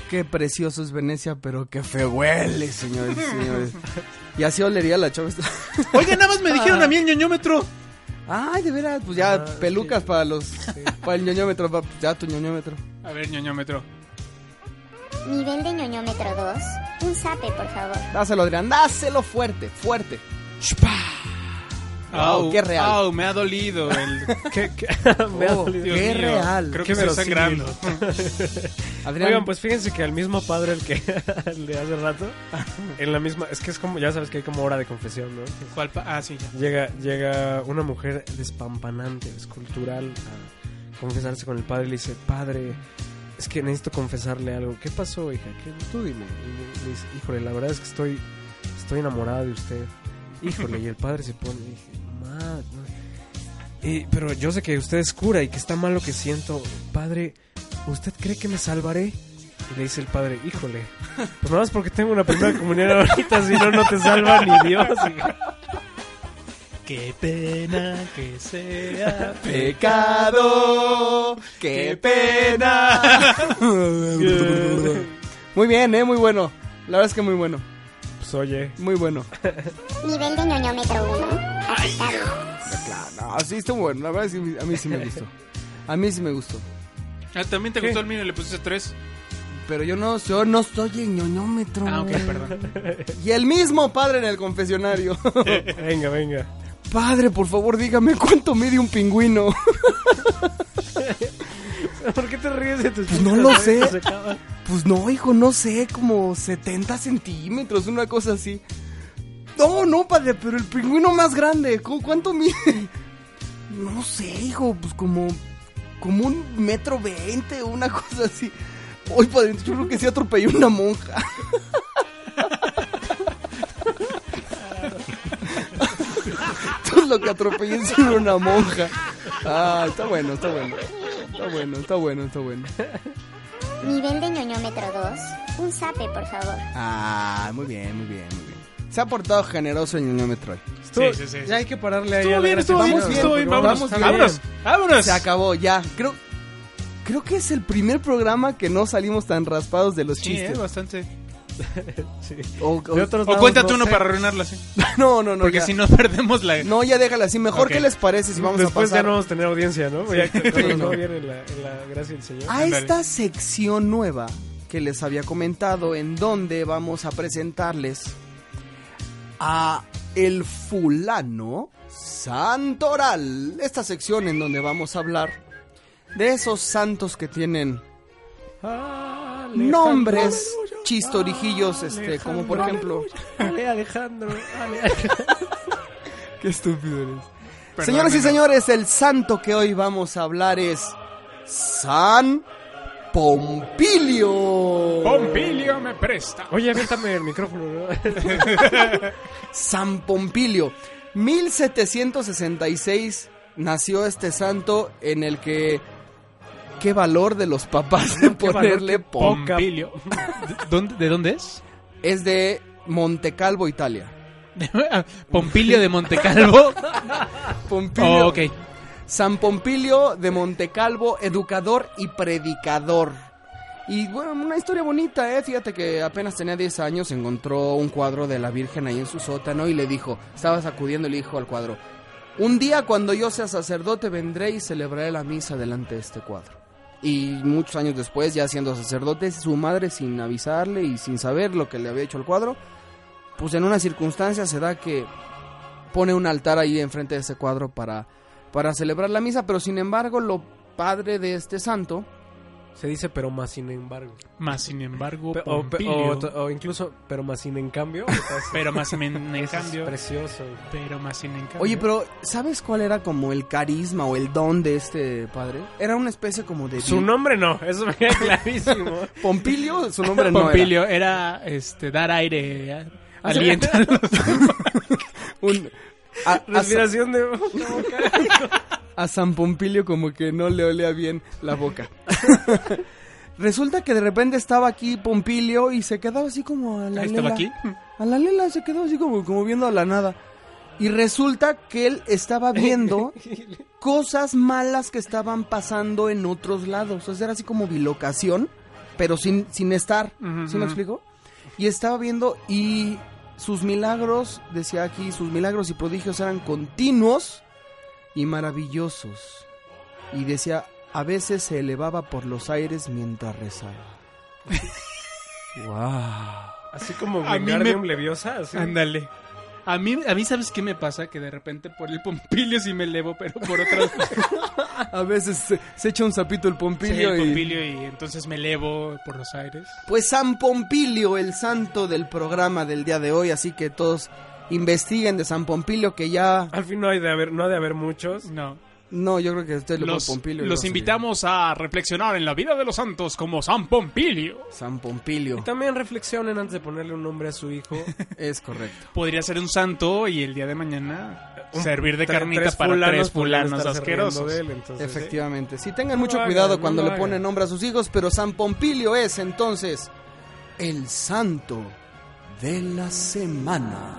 qué precioso es Venecia, pero qué feo huele, señores y señores. Y así olería la chava. Oye, nada más me dijeron a mí el ñoñómetro. Ay, de veras, pues ya Ah, pelucas para los para el ñoñómetro, pa- ya tu ñoñómetro. A ver, ñoñómetro. Nivel de ñoñómetro 2. Un zape, por favor. Dáselo, Adrián, dáselo fuerte, fuerte. Au, qué real. Au, me ha dolido el... ¿Qué, qué? Me ha dolido. Dios Qué mío, real. Creo Qué que estoy sangrando. Adrián, Oigan, pues fíjense que al mismo padre el que el de hace rato, en la misma, es que es como, ya sabes que hay como hora de confesión, ¿no? ¿Cuál pa- ah, sí, ya. Llega, llega una mujer despampanante, escultural, a confesarse con el padre y le dice, padre, es que necesito confesarle algo. ¿Qué pasó, hija? ¿Qué? Tú dime. Y le dice, híjole, la verdad es que estoy, estoy enamorada de usted. Híjole, y el padre se pone y dice, Y- pero yo sé que usted es cura y que está mal lo que siento. Padre, ¿usted cree que me salvaré? Y le dice el padre, híjole, pues nada más porque tengo una primera comunión ahorita, si no, no te salva ni Dios. hija". Qué pena que sea pecado, qué pena. muy bien, eh, muy bueno. La verdad es que muy bueno, Pues oye, muy bueno. Nivel de ñoñómetro 1. Aceptable. No, sí, está bueno. La verdad es que a mí sí me gustó. A mí sí me gustó. Ah, También te ¿Qué? gustó el mío y le pusiste tres. Pero yo no, yo no estoy en ñoñómetro. Ah, ok, perdón. Y el mismo padre en el confesionario. venga, venga. padre, por favor, dígame cuánto mide un pingüino. ¿Por qué te ríes de tus Pues no lo sé. Pues no, hijo, no sé, como 70 centímetros, una cosa así. No, no, padre, pero el pingüino más grande, ¿cu- ¿cuánto mide? No sé, hijo, pues como, como un metro veinte, una cosa así. Hoy, padre, yo creo que sí atropellé una monja. Todo lo que atropellé es una monja. Ah, está bueno, está bueno. Está bueno, está bueno, está bueno. Nivel de ñoñómetro 2. Un zape, por favor. Ah, muy bien, muy bien, muy bien. Se ha portado generoso el ñoñómetro hoy. Estuvo- sí, sí, sí. Ya hay que pararle ahí Estuvo bien, estuvo bien, estuvo bien. vamos Vámonos, bien. vámonos, vámonos. Se acabó, ya. Creo, creo que es el primer programa que no salimos tan raspados de los Sí, eh, chistes. bastante. Sí. O, o- cuéntate no uno sé. para arruinarlo así. no, no, no. Porque ya. si no perdemos la... No, ya déjala así. Mejor, Ok. ¿qué les parece si vamos Después a ya pasar no vamos a tener audiencia, ¿no? Ya que Sí, no no. viene la, la gracia del Señor. a esta sección nueva que les había comentado en donde vamos a presentarles a el fulano santoral. Esta sección en donde vamos a hablar de esos santos que tienen nombres chistorijillos, este, como por ejemplo. Ale Alejandro, Ale Alejandro. Qué estúpido eres. Perdóname, Señoras y señores, el santo que hoy vamos a hablar es San Pompilio. Pompilio me presta. Oye, aviéntame el micrófono, ¿no? San Pompilio. 1766 nació este santo en el que qué valor de los papás de valor, ponerle. Pompilio. ¿De dónde, ¿De dónde es? Es de Montecalvo, Italia. Pompilio de Montecalvo. Pompilio. Oh, ok. San Pompilio de Montecalvo, educador y predicador. Y bueno, una historia bonita, ¿eh? Fíjate que apenas tenía 10 años, encontró un cuadro de la Virgen ahí en su sótano y le dijo, estaba sacudiendo el hijo al cuadro, un día cuando yo sea sacerdote vendré y celebraré la misa delante de este cuadro. Y muchos años después, ya siendo sacerdote, su madre sin avisarle y sin saber lo que le había hecho el cuadro, pues en una circunstancia se da que pone un altar ahí enfrente de ese cuadro para, para celebrar la misa, pero sin embargo lo padre de este santo Se dice pero más sin embargo. Más sin embargo, Pe- o, incluso pero más sin en cambio. pero más sin en, eso es cambio. precioso. Pero más sin en cambio. Oye, pero ¿sabes cuál era como el carisma o el don de este padre? Era una especie como de... Su nombre no, eso me queda clarísimo. Pompilio, su nombre no. Pompilio era este dar aire, a- aliento a los- Un- a, Respiración de a San Pompilio como que no le olía bien la boca. Resulta que de repente estaba aquí Pompilio y se quedaba así como a la Ahí estaba lela. aquí. A la lela se quedó así como, como viendo a la nada. Y resulta que él estaba viendo cosas malas que estaban pasando en otros lados. O sea, era así como bilocación, pero sin, sin estar. ¿Sí me explico? Y estaba viendo y sus milagros, decía aquí, sus milagros y prodigios eran continuos y maravillosos. Y decía, a veces se elevaba por los aires mientras rezaba. wow. Así como A mí me- Leviosa, así. Ándale. A mí, a mí, ¿sabes qué me pasa? Que de repente por el Pompilio sí me elevo, pero por otras... A veces se, se echa un sapito el Sí, Pompilio el y... Pompilio y entonces me elevo por los aires. Pues San Pompilio, el santo del programa del día de hoy, así que todos investiguen de San Pompilio que ya... Al fin no hay de haber, no ha de haber muchos. No. No, yo creo que usted lo Los, Pompilio. los invitamos a reflexionar en la vida de los santos como San Pompilio. San Pompilio, Y también reflexionen antes de ponerle un nombre a su hijo. es correcto. Podría ser un santo y el día de mañana servir de carnita tres para tres fulanos estarse riendo asquerosos. él, entonces, Efectivamente. Sí, tengan No mucho cuidado hagan, cuando no le ponen nombre a sus hijos, pero San Pompilio es entonces el santo de la semana.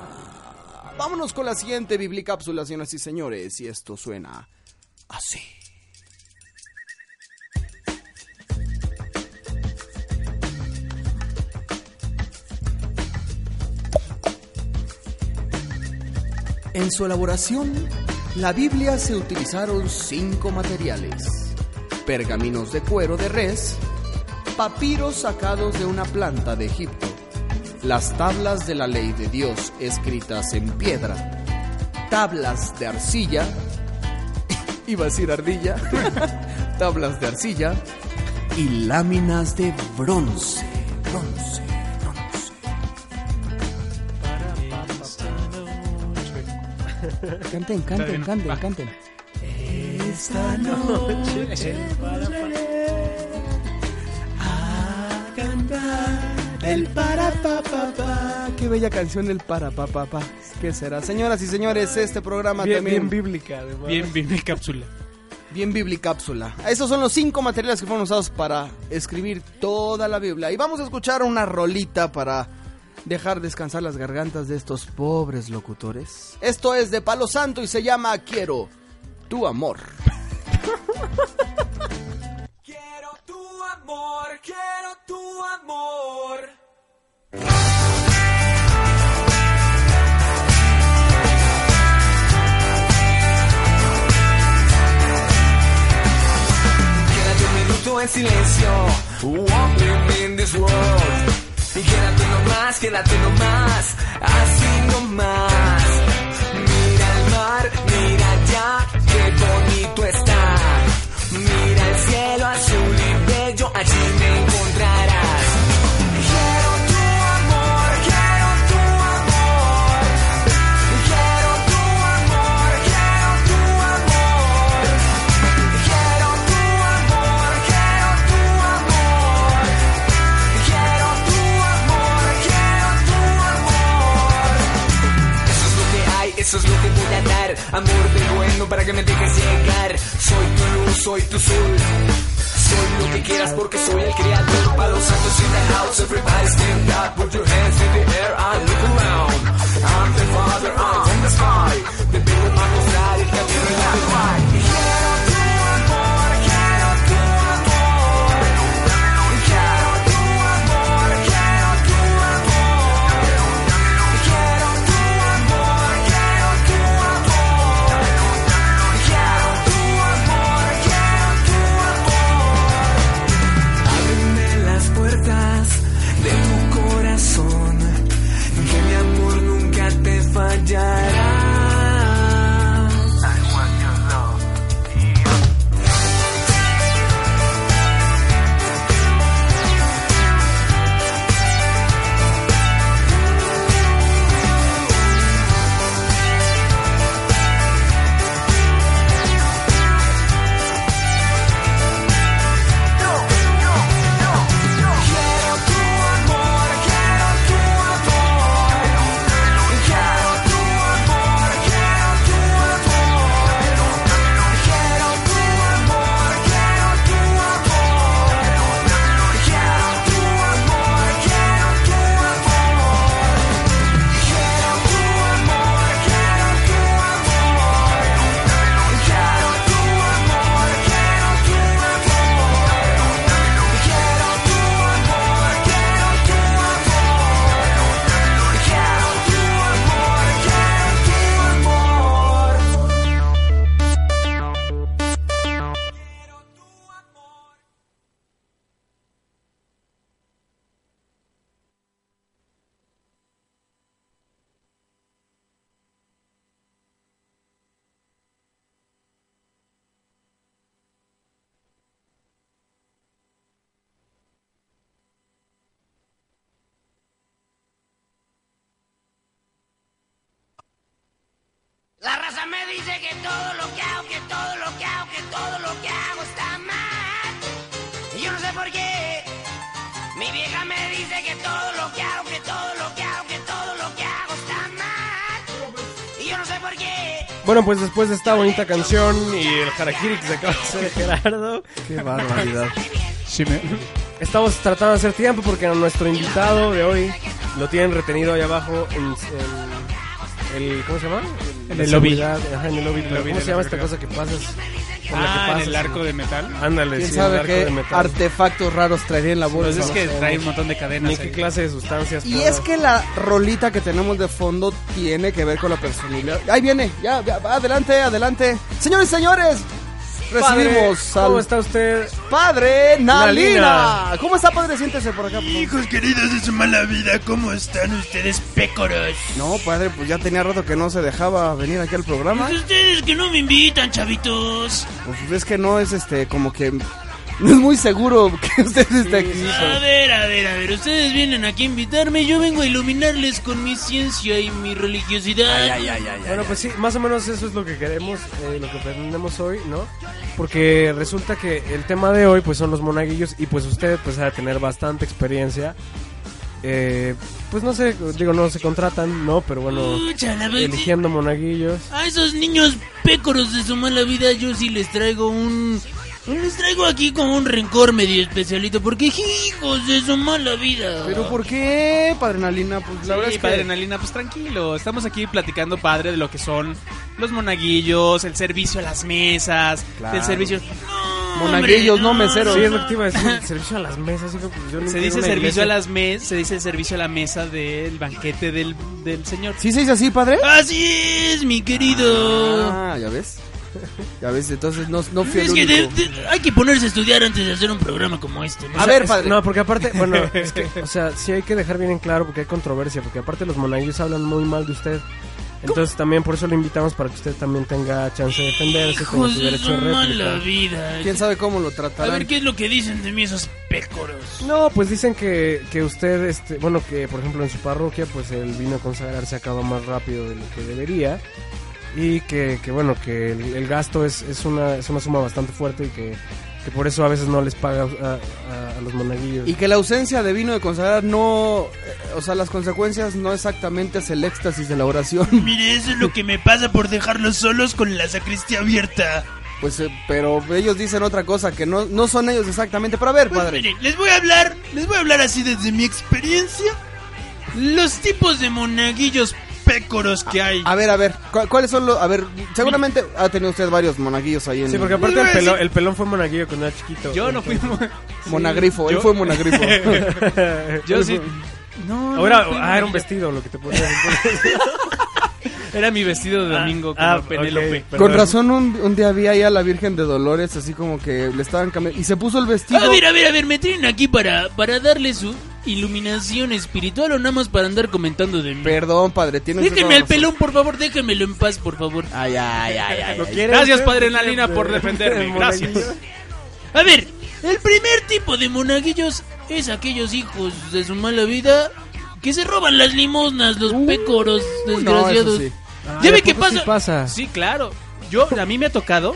Vámonos con la siguiente biblicápsula, señoras y señores, y esto suena así. En su elaboración, la Biblia se utilizaron cinco materiales. Pergaminos de cuero de res, papiros sacados de una planta de Egipto, las tablas de la ley de Dios escritas en piedra, tablas de arcilla, iba a decir ardilla, tablas de arcilla y láminas de bronce, bronce, bronce. Canten, canten, canten, canten. Esta noche El para pa pa pa. Qué bella canción el para pa pa pa. ¿Qué será? Señoras y señores, este programa Bien, también bien bíblica, además. Bien, bien, cápsula. bien biblicápsula. Esos son los cinco materiales que fueron usados para escribir toda la Biblia. Y vamos a escuchar una rolita para dejar descansar las gargantas de estos pobres locutores. Esto es de Palo Santo y se llama Quiero tu amor. Amor, quiero tu amor. Quédate un minuto en silencio. Live in this world. Y quédate nomás, quédate nomás. Así nomás. Mira el mar, mira allá, qué bonito está. Mira allí me encontrarás. Quiero tu amor, quiero tu amor. Quiero tu amor, quiero tu amor. Quiero tu amor, quiero tu amor. Quiero tu amor, quiero tu amor. Eso es lo que hay, eso es lo que voy a dar. Amor de bueno para que me dejes llegar. Soy tu luz, soy tu sol. Soy lo que quieras porque soy el creador. Para los santos in the house, everybody stand up. Put your hands in the air and look around. I'm the father, I'm in the sky. Te vengo a mostrar el camino en la todo lo que hago, que todo lo que hago, que todo lo que hago está mal. Y yo no sé por qué. Mi vieja me dice que todo lo que hago, que todo lo que hago, que todo lo que hago está mal. Y yo no sé por qué. Bueno, pues después de esta bonita canción y el harakiri que se acaba de hacer Gerardo, Qué barbaridad. Sí, me... estamos tratando de hacer tiempo porque a nuestro invitado de hoy lo tienen retenido ahí abajo en, en el ¿cómo se llama? El lobby. seguridad, ajá, en el lobby. El lobby ¿Cómo se llama la esta cosa que pasas? por la que Ah, en el arco de metal. Ándale, ¿Quién sí, sabe el arco qué de metal. artefactos raros traería en la bolsa? Pues es que trae un montón de cadenas. Ni qué ahí. clase de sustancias. Y es que la rolita que tenemos de fondo tiene que ver con la personalidad. Ahí viene, ya, ya, adelante, adelante. Señores y señores, Padre, recibimos ¿Cómo está usted? padre Nalina. Nalina. ¿Cómo está, padre? Siéntese por acá. por favor. Hijos queridos de su mala vida, ¿cómo están ustedes, pécoros? No, padre, pues ya tenía rato que no se dejaba venir aquí al programa. Pues ustedes que no me invitan, chavitos. Pues es que no es este, como que no es muy seguro que usted esté aquí. A ver, a ver, a ver, ustedes vienen aquí a invitarme, yo vengo a iluminarles con mi ciencia y mi religiosidad. Bueno, pues sí, más o menos eso es lo que queremos, eh, lo que pretendemos hoy, ¿no? Porque resulta que el tema de hoy, pues son los monaguillos y pues usted, pues ha de tener bastante experiencia. Eh, pues no sé, digo, no se contratan, ¿no? Pero bueno, Úchala, pues, eligiendo monaguillos. A esos niños pécoros de su mala vida yo sí les traigo un... Les traigo aquí como un rencor medio especialito porque hijos de su mala vida. Pero ¿por qué, padre Nalina? Pues la verdad Sí, es que padre Nalina, pues tranquilo. Estamos aquí platicando, padre, de lo que son los monaguillos, el servicio a las mesas, Claro. el servicio... monaguillos, no hombre, meseros. Sí, es lo que te iba a decir, servicio a las mesas. hijo, pues yo Se dice servicio a las mesas, se dice servicio a la mesa del banquete del, del señor. ¿Sí se dice así, padre? Así es, mi querido. Ah, ya ves. Ya ves, entonces no, no fui el es que de- único. de- hay que ponerse a estudiar antes de hacer un programa como este. ¿no? A ver, Es- padre. No, porque aparte, bueno, es que, o sea, sí hay que dejar bien en claro porque hay controversia, porque aparte los monaguillos hablan muy mal de usted. Entonces también por eso lo invitamos para que usted también tenga chance de defenderse, tenga Hijos su de derecho su de mala vida. ¿Quién sabe cómo lo A tratarán? ver qué es lo que dicen de mí esos pécoros. No, pues dicen que, que usted, este, bueno, que por ejemplo en su parroquia, pues el vino a consagrar se acaba más rápido de lo que debería. Y que, que bueno, que el, el gasto es, es, una, es una suma bastante fuerte y que, que por eso a veces no les paga a, a- a los monaguillos. Y que la ausencia de vino de consagrar no... eh, O sea, las consecuencias no exactamente es el éxtasis de la oración. Mire, eso es lo que me pasa por dejarlos solos con la sacristía abierta. Pues, eh, pero ellos dicen otra cosa, que no, no son ellos exactamente. Pero a ver, Pues padre. miren, les voy a hablar, les voy a hablar así desde mi experiencia. Los tipos de monaguillos pécoros que hay. A ver, a ver, ¿cu- ¿cuáles son los...? A ver, seguramente ha tenido usted varios monaguillos ahí en... Sí, porque aparte el pelón, el pelón fue monaguillo cuando era chiquito. Yo no fui... mo- Monagrifo, él yo- fue monagrifo. Yo sí... No, Ahora, fui ah, era un monaguillo. vestido lo que te ponías. Era mi vestido de domingo como ah, Penélope. ok, Con razón un, un día vi ahí a la Virgen de Dolores, así como que le estaban cambiando... Y se puso el vestido... A ver, a ver, a ver, me tienen aquí para, para darle su iluminación espiritual o nada más para andar comentando de mí. Perdón, padre, tiene usted Déjenme al pelón, por favor, déjenmelo en paz, por favor. Ay, ay, ay, ay. ¿Lo ay. quiere Gracias, usted? padre ¿Lo quiere Nalina, por de- defenderme. de Gracias. A ver, el primer tipo de monaguillos es aquellos hijos de su mala vida que se roban las limosnas, los pécoros Uh, No, desgraciados. eso sí. ¿Ya Ay, ve ¿a qué poco sí pasa? pasa? Sí, claro. Yo, a mí me ha tocado...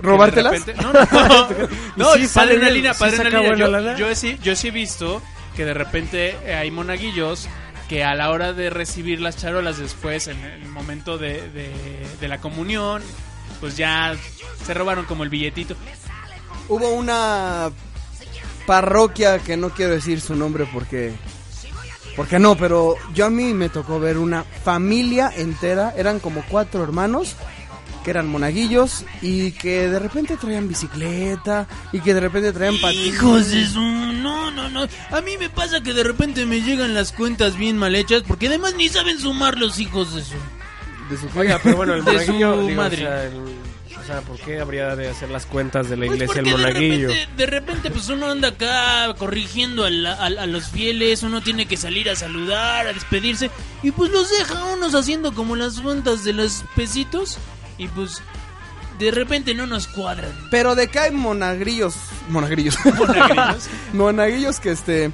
¿Robártelas? repente- No, no, no. No, ¿Y sí sale padre? Nalina, ¿Sí padre buena yo, yo sí, yo sí he visto que de repente eh, hay monaguillos que a la hora de recibir las charolas después, en el momento de, de, de la comunión, pues ya se robaron como el billetito. Hubo una parroquia que no quiero decir su nombre porque porque no, pero yo a mí me tocó ver una familia entera, eran como cuatro hermanos que eran monaguillos y que de repente traían bicicleta y que de repente traían patines. Hijos de su... No, no, no. A mí me pasa que de repente me llegan las cuentas bien mal hechas porque además ni saben sumar los hijos de su... de su Oiga, pero bueno, el De su digo, madre. O, sea, el- o sea, ¿por qué habría de hacer las cuentas de la Pues iglesia el monaguillo? De repente, de repente, pues uno anda acá corrigiendo a, la- a- a los fieles, uno tiene que salir a saludar, a despedirse, y pues los deja unos haciendo como las cuentas de los pesitos, y pues de repente no nos cuadran. Pero de que hay monagrillos, monagrillos, monaguillos que este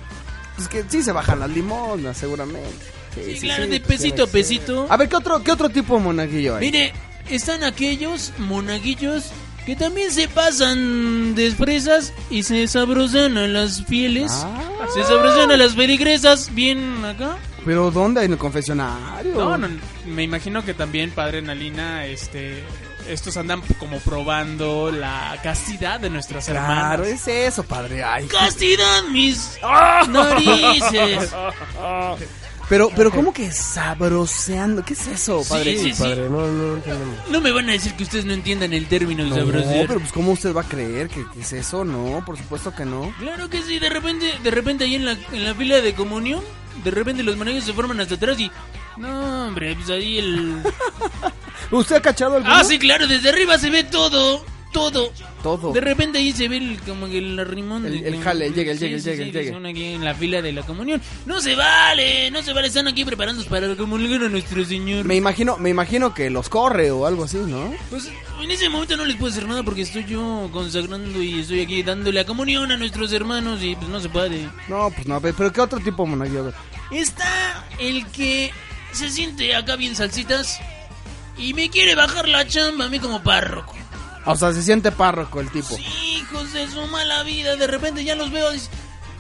pues que sí se bajan las limonas seguramente. Sí, Sí, sí, claro, sí, de pues pesito a pesito. A ver, ¿qué otro, qué otro tipo de monaguillo hay? Mire, están aquellos monaguillos que también se pasan de fresas y se sabrosan a las fieles. Ah. Se sabrosan a las feligresas, bien acá. ¿Pero dónde? ¿En el confesionario? No, no, me imagino que también, padre Nalina, este, estos andan como probando la castidad de nuestras Claro, hermanas. es eso, padre. Ay. Castidad, mis narices. Pero, pero ¿cómo que sabroseando? ¿Qué es eso, padre? Sí, sí, sí. Padre, no, no entendemos. No me van a decir que ustedes no entiendan el término de No, sabrosear. pero pues ¿cómo usted va a creer que, que es eso? No, por supuesto que no. Claro que sí, de repente, de repente ahí en la, en la fila de comunión, de repente los monaguillos se forman hasta atrás y... No, hombre, pues ahí el... ¿Usted ha cachado el Ah, sí, claro, desde arriba se ve todo, todo. Todo. De repente ahí se ve el, como que el arrimón. El- el jale, el llegue, el llegue. que son aquí en la fila de la comunión. No se vale, no se vale, están aquí preparándose para comulgar a nuestro Señor. Me imagino, me imagino que los corre o algo así, ¿no? Pues en ese momento no les puedo hacer nada porque estoy yo consagrando y estoy aquí dándole la comunión a nuestros hermanos y pues no se puede. No, pues no, pero ¿qué otro tipo de monaguillo? Está el que se siente acá bien salsitas y me quiere bajar la chamba a mí como párroco. O sea, se siente párroco el tipo. Hijos de su mala vida, de repente ya los veo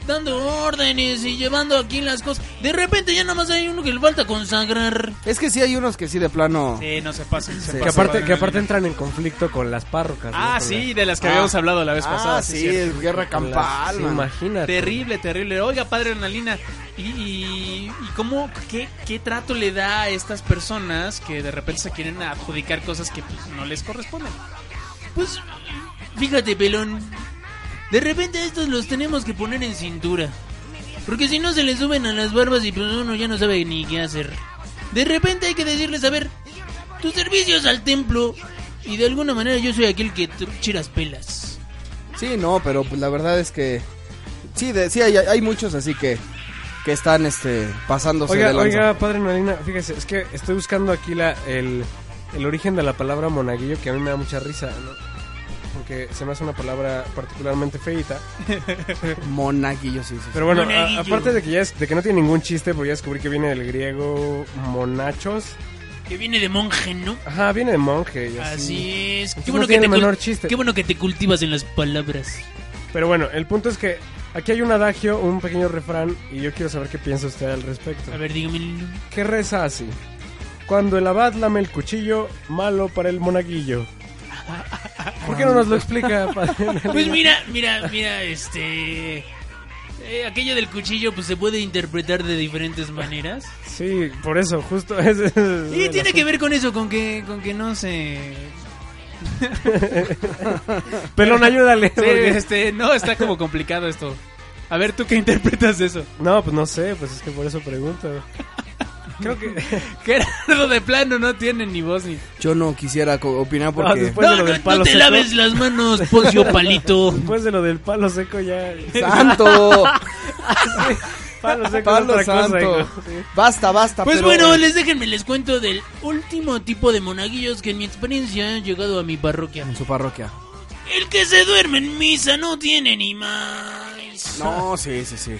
dando órdenes y llevando aquí las cosas. De repente ya nada más hay uno que le falta consagrar. Es que sí hay unos que sí de plano. Sí, no se Sí. Que aparte, que aparte entran en conflicto con las párrocas. Ah, sí, de las que Ah. habíamos hablado la vez pasada. Ah, sí, sí, cierto. es guerra las- campal, sí, imagínate. Terrible, terrible. Oiga, padre Analina, ¿y, y, y cómo, qué, qué trato le da a estas personas que de repente se quieren adjudicar cosas que pues, no les corresponden? Pues, fíjate, pelón. De repente a estos los tenemos que poner en cintura. Porque si no se les suben a las barbas y pues uno ya no sabe ni qué hacer. De repente hay que decirles, a ver, tus servicios al templo. Y de alguna manera yo soy aquel que chiras pelas. Sí, no, pero pues, la verdad es que. Sí, de, sí hay, hay muchos así que. Que están este, pasándose Oiga, de lanza. oiga, padre Nalina, fíjese, es que estoy buscando aquí la, el, el origen de la palabra monaguillo que a mí me da mucha risa, ¿no? Porque se me hace una palabra particularmente feita. Monaguillo, sí, sí. sí. Pero bueno, a- aparte de que ya es, de que no tiene ningún chiste, porque ya descubrí que viene del griego monachos. Que viene de monje, ¿no? Ajá, viene de monje. y así. Así es. Qué Entonces bueno, no que tiene te el cul- menor chiste. qué bueno que te cultivas en las palabras. Pero bueno, el punto es que aquí hay un adagio, un pequeño refrán, y yo quiero saber qué piensa usted al respecto. A ver, dígame. ¿Qué reza así? Cuando el abad lame el cuchillo, malo para el monaguillo. ¿Por qué no nos lo explica, padre? Pues mira, mira, mira, este... eh, aquello del cuchillo pues se puede interpretar de diferentes maneras. Sí, por eso, justo. es- es- Y tiene que ver con eso, con que, con que no se... Pelón, ayúdale. Sí, porque- este, no, está como complicado esto. A ver, ¿tú qué interpretas de eso? No, pues no sé, pues es que por eso pregunto. Creo que... Gerardo de plano no tiene ni voz ni... Yo no quisiera opinar No, porque. después No, de lo del palo no te seco. laves las manos, pocio palito. Después de lo del palo seco ya... ¡Santo! Palo seco es ¡Palo otra cosa, santo! hijo. Sí. Basta, basta. Pues pero- bueno, les déjenme les cuento del último tipo de monaguillos que en mi experiencia han llegado a mi parroquia. En su parroquia. El que se duerme en misa no tiene ni más. No, sí, sí, sí.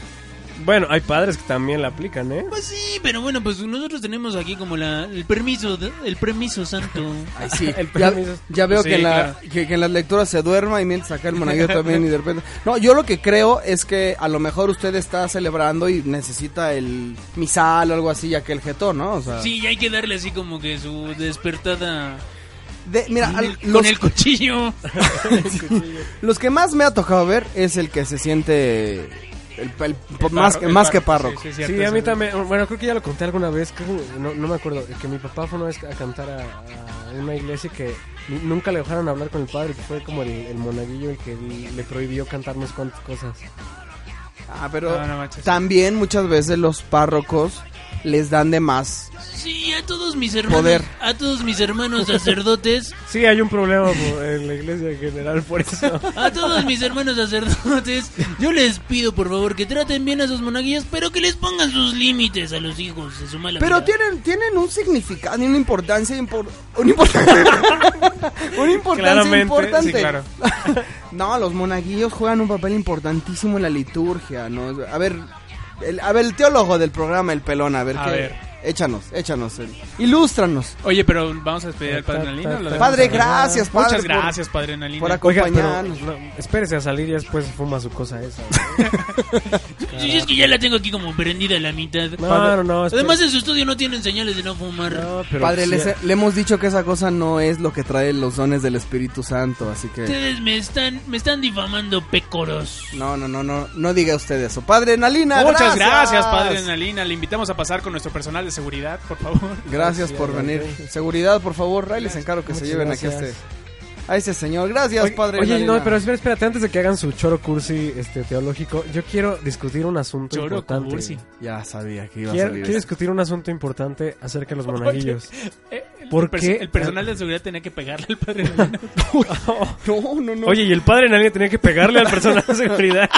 Bueno, hay padres que también la aplican, ¿eh? Pues sí, pero bueno, pues nosotros tenemos aquí como la, el permiso, de- el permiso santo. Ay, sí. El ya, permiso. ya veo Sí, que, en la, claro. que, que en las lecturas se duerma y mientras acá el monaguillo también y de repente... No, yo lo que creo es que a lo mejor usted está celebrando y necesita el misal o algo así, ya que el jetón, ¿no? O sea, Sí, y hay que darle así como que su despertada de- mira, con al- el, los, con el cuchillo. los que más me ha tocado ver es el que se siente el, el- El más, parro- que, el más que parro, párroco. sí, sí, Sí, cierto, a mí también. Bueno, creo que ya lo conté alguna vez. creo no, no me acuerdo. Que mi papá fue una vez a cantar a, a una iglesia que nunca le dejaron hablar con el padre, que fue como el, el monaguillo el que le prohibió cantar unas cuantas cosas. Ah, pero No, no también muchas veces los párrocos les dan de más. Sí, a todos mis hermanos, Poder. a todos mis hermanos sacerdotes, Sí, hay un problema por- en la iglesia en general por eso. a todos mis hermanos sacerdotes, yo les pido por favor que traten bien a sus monaguillos, pero que les pongan sus límites a los hijos de su mala Pero vida. tienen, tienen un significado y una importancia impor- una, impor- una importancia Claramente, importante. Sí, claro. No, los monaguillos juegan un papel importantísimo en la liturgia, ¿no? A ver, el, a ver, el teólogo del programa, el pelón, a ver, A ¿qué, ver. Échanos, échanos. eh. Ilústranos. Oye, pero vamos a despedir al Padre Nalina. ¿o lo dejamos Padre, gracias, padre. Muchas por- gracias, Padre Nalina. por Oiga, acompañarnos. no, espérese a salir y después fuma su cosa esa. Sí, es que ya la tengo aquí como prendida a la mitad. No, no, Además en su estudio no tienen señales de no fumar. no, pero Padre, sí- les- le hemos dicho que esa cosa no es lo que trae los dones del Espíritu Santo, así que... Ustedes me están, me están difamando pécoros. No, no, no, no, no diga usted eso. Padre Nalina, Muchas gracias. gracias, Padre Nalina. Le invitamos a pasar con nuestro personal de seguridad, por favor. Gracias por venir. Seguridad, por favor. Ahí les encargo que se lleven aquí a este, a este señor. Gracias, Oye, Padre oye, no, pero espera, espérate, antes de que hagan su choro cursi este, teológico, yo quiero discutir un asunto Choro importante. cursi. Ya sabía que iba a Quiero, salir quiero discutir un asunto importante acerca de los monaguillos. Eh, el ¿Por perso- qué? El personal de seguridad tenía que pegarle al Padre. No, no, no. Oye, y el padre Nalina tenía que pegarle al personal de seguridad.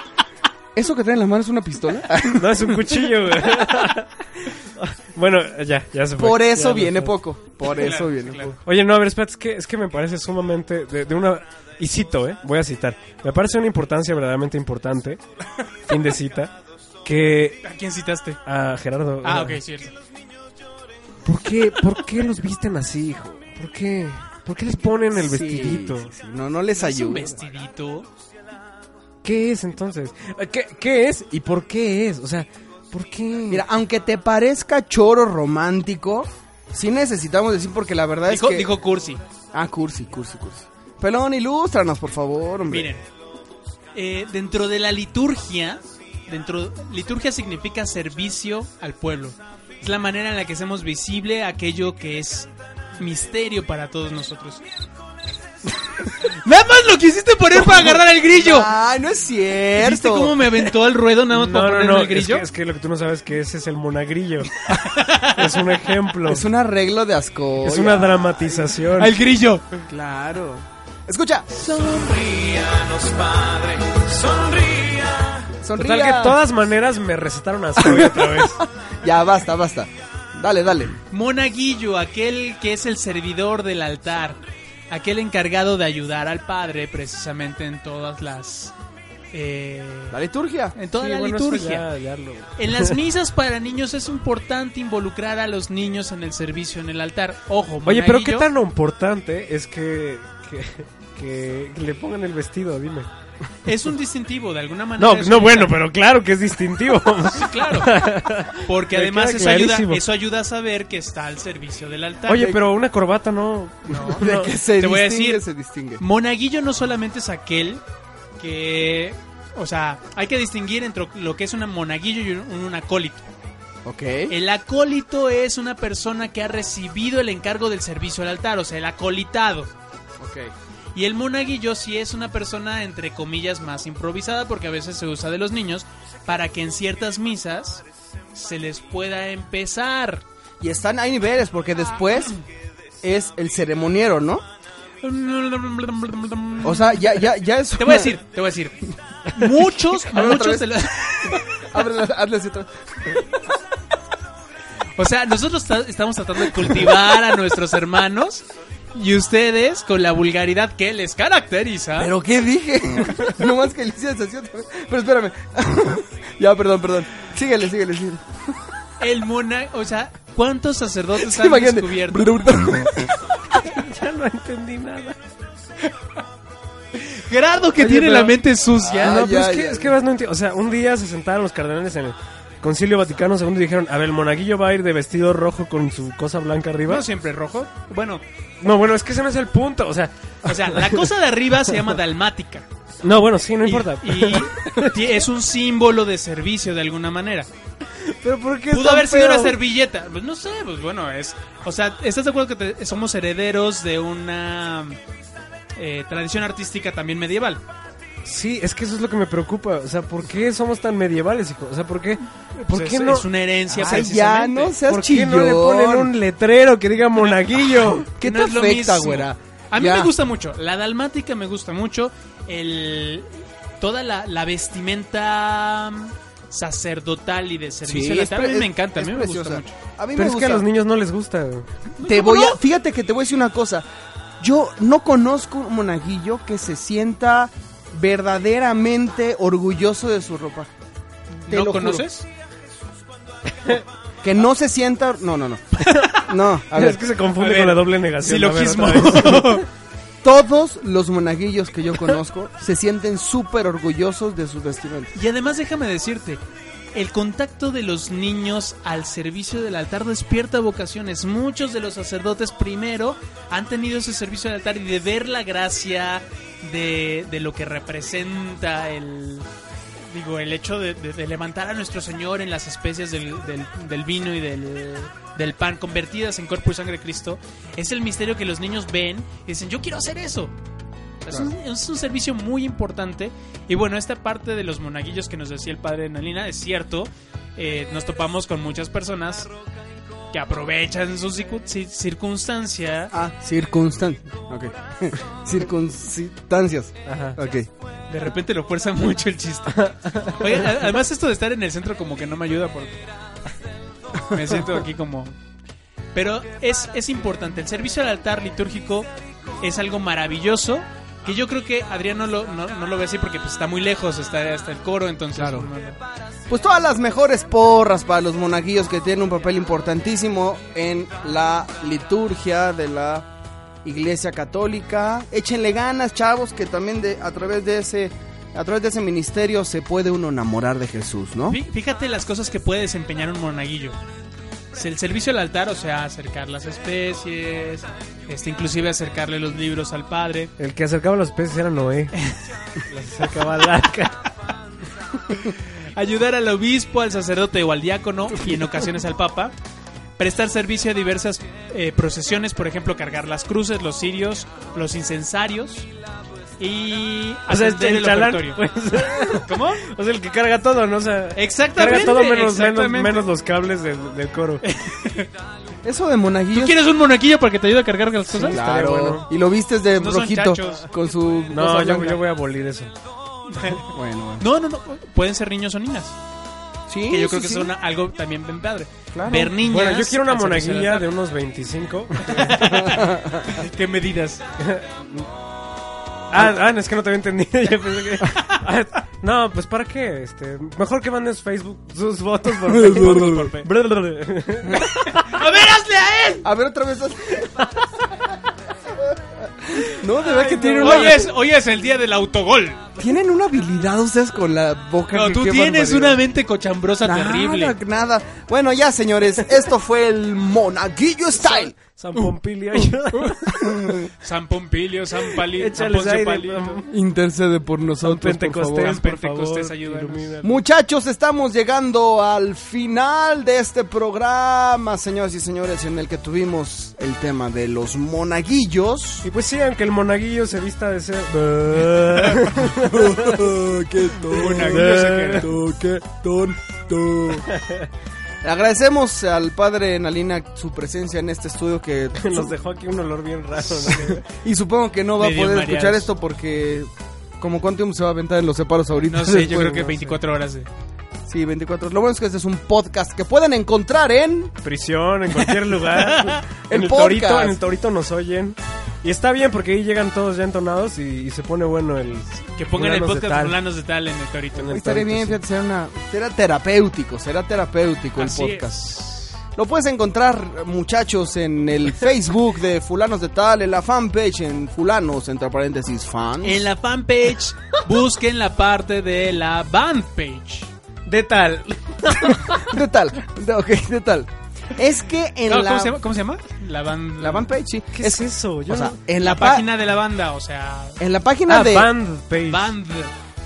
¿Eso que trae en la mano es una pistola? No, es un cuchillo, güey. bueno, ya, ya se fue. Por eso viene poco. Por eso Claro, viene claro. poco. Oye, no, a ver, espérate, es que, es que me parece sumamente de, de una... Y cito, ¿eh? Voy a citar. Me parece una importancia verdaderamente importante, fin de cita, que ¿A quién citaste? a Gerardo... Ah, ok, cierto. ¿por qué, ¿Por qué los visten así, hijo? ¿Por qué? ¿Por qué les ponen el Sí, vestidito? sí, sí. No, no les Es un ayuda. vestidito. ¿Qué es entonces? ¿Qué, ¿Qué es y por qué es? O sea, ¿por qué? Mira, aunque te parezca choro romántico, sí necesitamos decir porque la verdad Dijo, es que... dijo Cursi. Ah, cursi, cursi, cursi. Pelón, ilústranos, por favor, hombre. Miren, eh, dentro de la liturgia, dentro liturgia significa servicio al pueblo. Es la manera en la que hacemos visible aquello que es misterio para todos nosotros. Nada más lo quisiste poner para agarrar el grillo. Ay, no es cierto. ¿Viste cómo me aventó el ruedo nada más No, para no, ponerme no, el es grillo? que, es que lo que tú no sabes es que ese es el monagrillo. es un ejemplo. Es un arreglo de asco. Es una dramatización. Al grillo. Claro. Escucha. Sonríanos, Padre, sonría. Sonría. Total que de todas maneras me recetaron así otra vez. Ya, basta, basta. Dale, dale. Monaguillo, aquel que es el servidor del altar, aquel encargado de ayudar al padre precisamente en todas las eh, La liturgia. en toda Sí, la bueno, liturgia. ya- ya lo- En las misas para niños es importante involucrar a los niños en el servicio en el altar. Ojo, Oye, pero qué tan importante es que, que, que le pongan el vestido, dime. Es un distintivo de alguna manera. No, no, un- bueno, pero claro que es distintivo. Sí, claro. Porque Me además eso ayuda, clarísimo. eso ayuda a saber que está al servicio del altar. Oye, pero una corbata no. De que se Te voy a decir- se distingue. Monaguillo no solamente es aquel que... O sea, hay que distinguir entre lo que es un monaguillo y un, un acólito. Ok. El acólito es una persona que ha recibido el encargo del servicio al altar, o sea, el acolitado. Ok. Y el monaguillo sí es una persona, entre comillas, más improvisada, porque a veces se usa de los niños, para que en ciertas misas se les pueda empezar. Y están, hay niveles, porque después es el ceremoniero, ¿no? O sea, ya, ya, ya es. Te voy a decir, te voy a decir. Muchos, A ver, muchos de los... O sea, nosotros ta- estamos tratando de cultivar a nuestros hermanos y ustedes con la vulgaridad que les caracteriza. ¿Pero qué dije? no más que así otra vez. Pero espérame. ya, perdón, perdón. Síguele, síguele, síguele. El mona, o sea, ¿cuántos sacerdotes Sí, han imagínate. descubierto? Ya no entendí nada. Grado que Oye, tiene pero- la mente sucia. Ah, no, pero ya, es que, ya, es que vas, no entiendo. O sea, un día se sentaron los cardenales en el Concilio Vaticano II y dijeron: A ver, el monaguillo va a ir de vestido rojo con su cosa blanca arriba. No siempre rojo. Bueno, No, bueno, es que ese no es el punto. O sea, o sea, la cosa de arriba se llama dalmática. no, bueno, sí, no Y- importa. Y, ti- es un símbolo de servicio de alguna manera. pero ¿por qué Pudo tan haber sido feo? una servilleta. Pues no sé, pues bueno, es. O sea, ¿estás de acuerdo que te- somos herederos de una eh, tradición artística también medieval? Sí, es que eso es lo que me preocupa. O sea, ¿por qué somos tan medievales, hijo? O sea, ¿por qué, ¿por Pues qué es, no, es una herencia Ay, ya, no seas ¿por qué no le ponen un letrero que diga monaguillo? ¿Qué No te afecta, güera? A mí Ya. me gusta mucho. La dalmática me gusta mucho. El toda la, la vestimenta sacerdotal y de servicio es altar, a mí me encanta, a mí me gusta mucho. A mí Pero me es que a los niños no les gusta. Te voy a, fíjate que te voy a decir una cosa. Yo no conozco un monaguillo que se sienta verdaderamente orgulloso de su ropa. Te ¿No lo juro. conoces? que no se sienta... No, no, no. No, a ver. Es que se confunde ver, con la doble negación. Silogismo. Todos los monaguillos que yo conozco se sienten súper orgullosos de sus vestimentas. Y además déjame decirte, el contacto de los niños al servicio del altar despierta vocaciones. Muchos de los sacerdotes primero han tenido ese servicio del altar y de ver la gracia de, de lo que representa el digo el hecho de, de- de levantar a nuestro Señor en las especies del, del- del vino y del, del pan convertidas en cuerpo y sangre de Cristo es el misterio que los niños ven y dicen yo quiero hacer eso es un, es un servicio muy importante. Y bueno, esta parte de los monaguillos que nos decía el padre Nalina es cierto. Eh, nos topamos con muchas personas que aprovechan su circu- ci- circunstancia. Ah, circunstancias. Ok. Circunstancias. Ajá. Ok. De repente lo fuerza mucho el chiste. Oye, a- además esto de estar en el centro como que no me ayuda porque me siento aquí como... Pero es, es importante. El servicio al altar litúrgico es algo maravilloso. Que yo creo que Adrián no lo, no, no lo ve así porque pues, está muy lejos, está hasta el coro, entonces... Claro. no- no- Pues todas las mejores porras para los monaguillos que tienen un papel importantísimo en la liturgia de la Iglesia Católica. Échenle ganas, chavos, que también de, a través de ese a través de ese ministerio se puede uno enamorar de Jesús, ¿no? Fí- Fíjate las cosas que puede desempeñar un monaguillo. El servicio al altar, o sea, acercar las especies, este, inclusive acercarle los libros al padre. El que acercaba los peces era Noé. Los acercaba al arca. ayudar al obispo, al sacerdote o al diácono y en ocasiones al papa, prestar servicio a diversas eh, procesiones, por ejemplo, cargar las cruces, los cirios, los incensarios y O sea, atender el chalán. pues. ¿Cómo? O sea, el que carga todo, ¿no? O sea, Exactamente. carga todo menos, menos, exactamente. menos los cables del, del coro. Eso de ¿Tú monaguillos. quieres un monaquillo para que te ayude a cargar las cosas? Claro. bueno. Y lo vistes de No son rojito con su No, yo, yo voy a abolir eso. Bueno, bueno. No, no, no. Pueden ser niños o niñas. Sí, que yo creo que sí. es una- algo también bien padre. Claro. Ver niñas. Bueno, yo quiero una monaguilla de unos 25. altar. ¿Qué medidas? Ah, ah, es que no te había entendido. Yo pensé que... Ah, no, pues ¿para qué? Este, mejor que mandes Facebook sus fotos por Facebook. ¡A ver, hazle a él! A ver otra vez. No, de verdad que tienen una, Hoy es, hoy es el día del autogol. Tienen una habilidad ustedes con la boca. No, que- tú tienes barbaridad. una mente cochambrosa Nada, terrible. Nada. Bueno, ya, señores, esto fue el Monaguillo Style. San Pompilio, ayuda. San Pompilio, San Palito, San Échales Poncio aire, Palito. Intercede por nosotros, por Pentecostés, favor. San por Pentecostés, ayúdanos. Muchachos, estamos llegando al final de este programa, señoras y señores, en el que tuvimos el tema de los monaguillos. Y pues sí, aunque el monaguillo se vista de ser... ¡Qué tonto! ¡Qué tonto! Agradecemos al padre Nalina su presencia en este estudio que Nos dejó aquí un olor bien raro. ¿no? y supongo que no va a poder mareados. escuchar esto porque como cuánto tiempo se va a aventar en los separos ahorita. No sé, yo creo que no sé. 24 horas. de- Sí, 24. Lo bueno es que este es un podcast que pueden encontrar en Prisión, en cualquier lugar. El en el podcast. torito, en el torito nos oyen. Y está bien porque ahí llegan todos ya entonados y, y se pone bueno el... Que pongan el de podcast. Fulanos de Tal en el torito. En el Estaría torito, bien, sí. fíjate, será, una, será terapéutico, será terapéutico Así el podcast. es. Lo puedes encontrar, muchachos, en el Facebook de Fulanos de Tal, en la fanpage en Fulanos, entre paréntesis, fans. En la fanpage, busquen la parte de la band page. De tal. De tal, de, ok, de tal. Es que en No, la, ¿cómo, se llama? ¿Cómo se llama? La band. la sí. ¿Qué es, eso? Yo O sea, en la la, pa- página de la banda, o sea, en la página Ah, de... band page. band.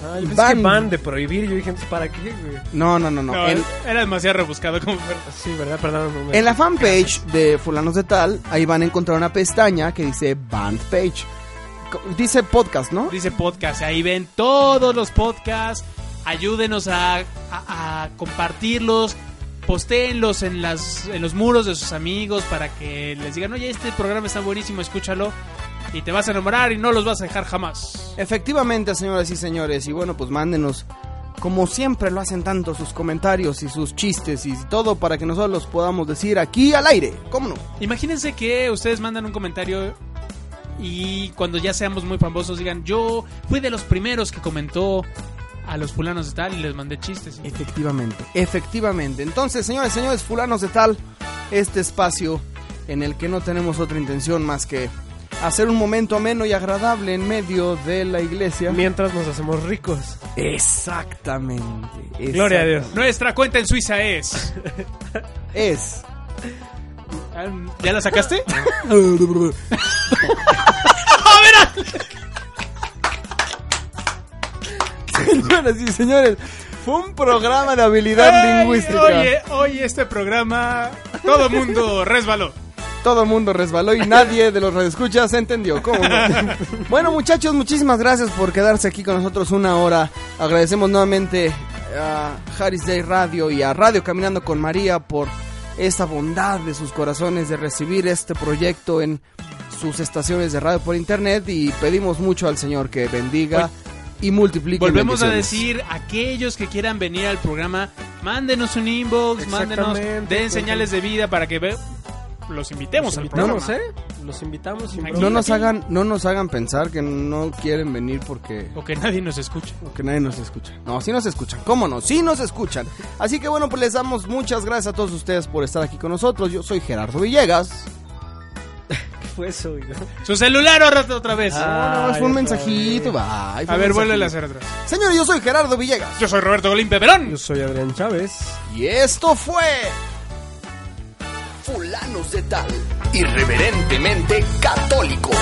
Ah, yo pensé Band. que band de prohibir. Yo dije, ¿para qué, güey? No, no, no, no. No, en, era demasiado rebuscado como Sí, ¿verdad? Perdón. no me- en la fanpage de Fulanos de Tal, ahí van a encontrar una pestaña que dice Band Page. Co- Dice podcast, ¿no? dice podcast. Ahí ven todos los podcasts. Ayúdenos a, a- a compartirlos. Postéenlos en, las, en los muros de sus amigos para que les digan, oye, este programa está buenísimo, escúchalo. Y te vas a enamorar y no los vas a dejar jamás. Efectivamente, señoras y señores, y bueno, pues mándenos, como siempre lo hacen tanto, sus comentarios y sus chistes y todo para que nosotros los podamos decir aquí al aire. ¿Cómo no? Imagínense que ustedes mandan un comentario y cuando ya seamos muy famosos digan, yo fui de los primeros que comentó a los fulanos de tal y les mandé chistes. Efectivamente, efectivamente. Entonces, señores, señores, fulanos de tal, este espacio en el que no tenemos otra intención más que hacer un momento ameno y agradable en medio de la iglesia. Mientras nos hacemos ricos. Exactamente. Gloria a Dios. Nuestra cuenta en Suiza es. Es. ¿Ya la sacaste? Señoras y señores, fue un programa de habilidad Ay, lingüística. Oye, oye, este programa, todo mundo resbaló. Todo el mundo resbaló y nadie de los radioescuchas entendió. ¿Cómo no? bueno, muchachos, muchísimas gracias por quedarse aquí con nosotros una hora. Agradecemos nuevamente a Harris Day Radio y a Radio Caminando con María por esta bondad de sus corazones de recibir este proyecto en sus estaciones de radio por internet y pedimos mucho al Señor que bendiga y multiplique. Volvemos a decir, aquellos que quieran venir al programa, mándenos un inbox, mándenos, den señales de vida para que ve- los invitemos al programa. Invitamos, ¿eh? Los invitamos sin Aquí. No nos hagan, no nos hagan pensar que no quieren venir porque O que nadie nos escuche. Que nadie nos escucha. No, sí nos escuchan. ¿Cómo no? Sí nos escuchan. Así que bueno, pues les damos muchas gracias a todos ustedes por estar aquí con nosotros. Yo soy Gerardo Villegas. Su celular otra vez. No, no, fue un mensajito. otra bye, fue a ver, vuelve a hacer atrás. Señores, yo soy Gerardo Villegas. Yo soy Roberto Golín Peperón. Yo soy Adrián Chávez. Y esto fue... Fulanos de tal. Irreverentemente católicos.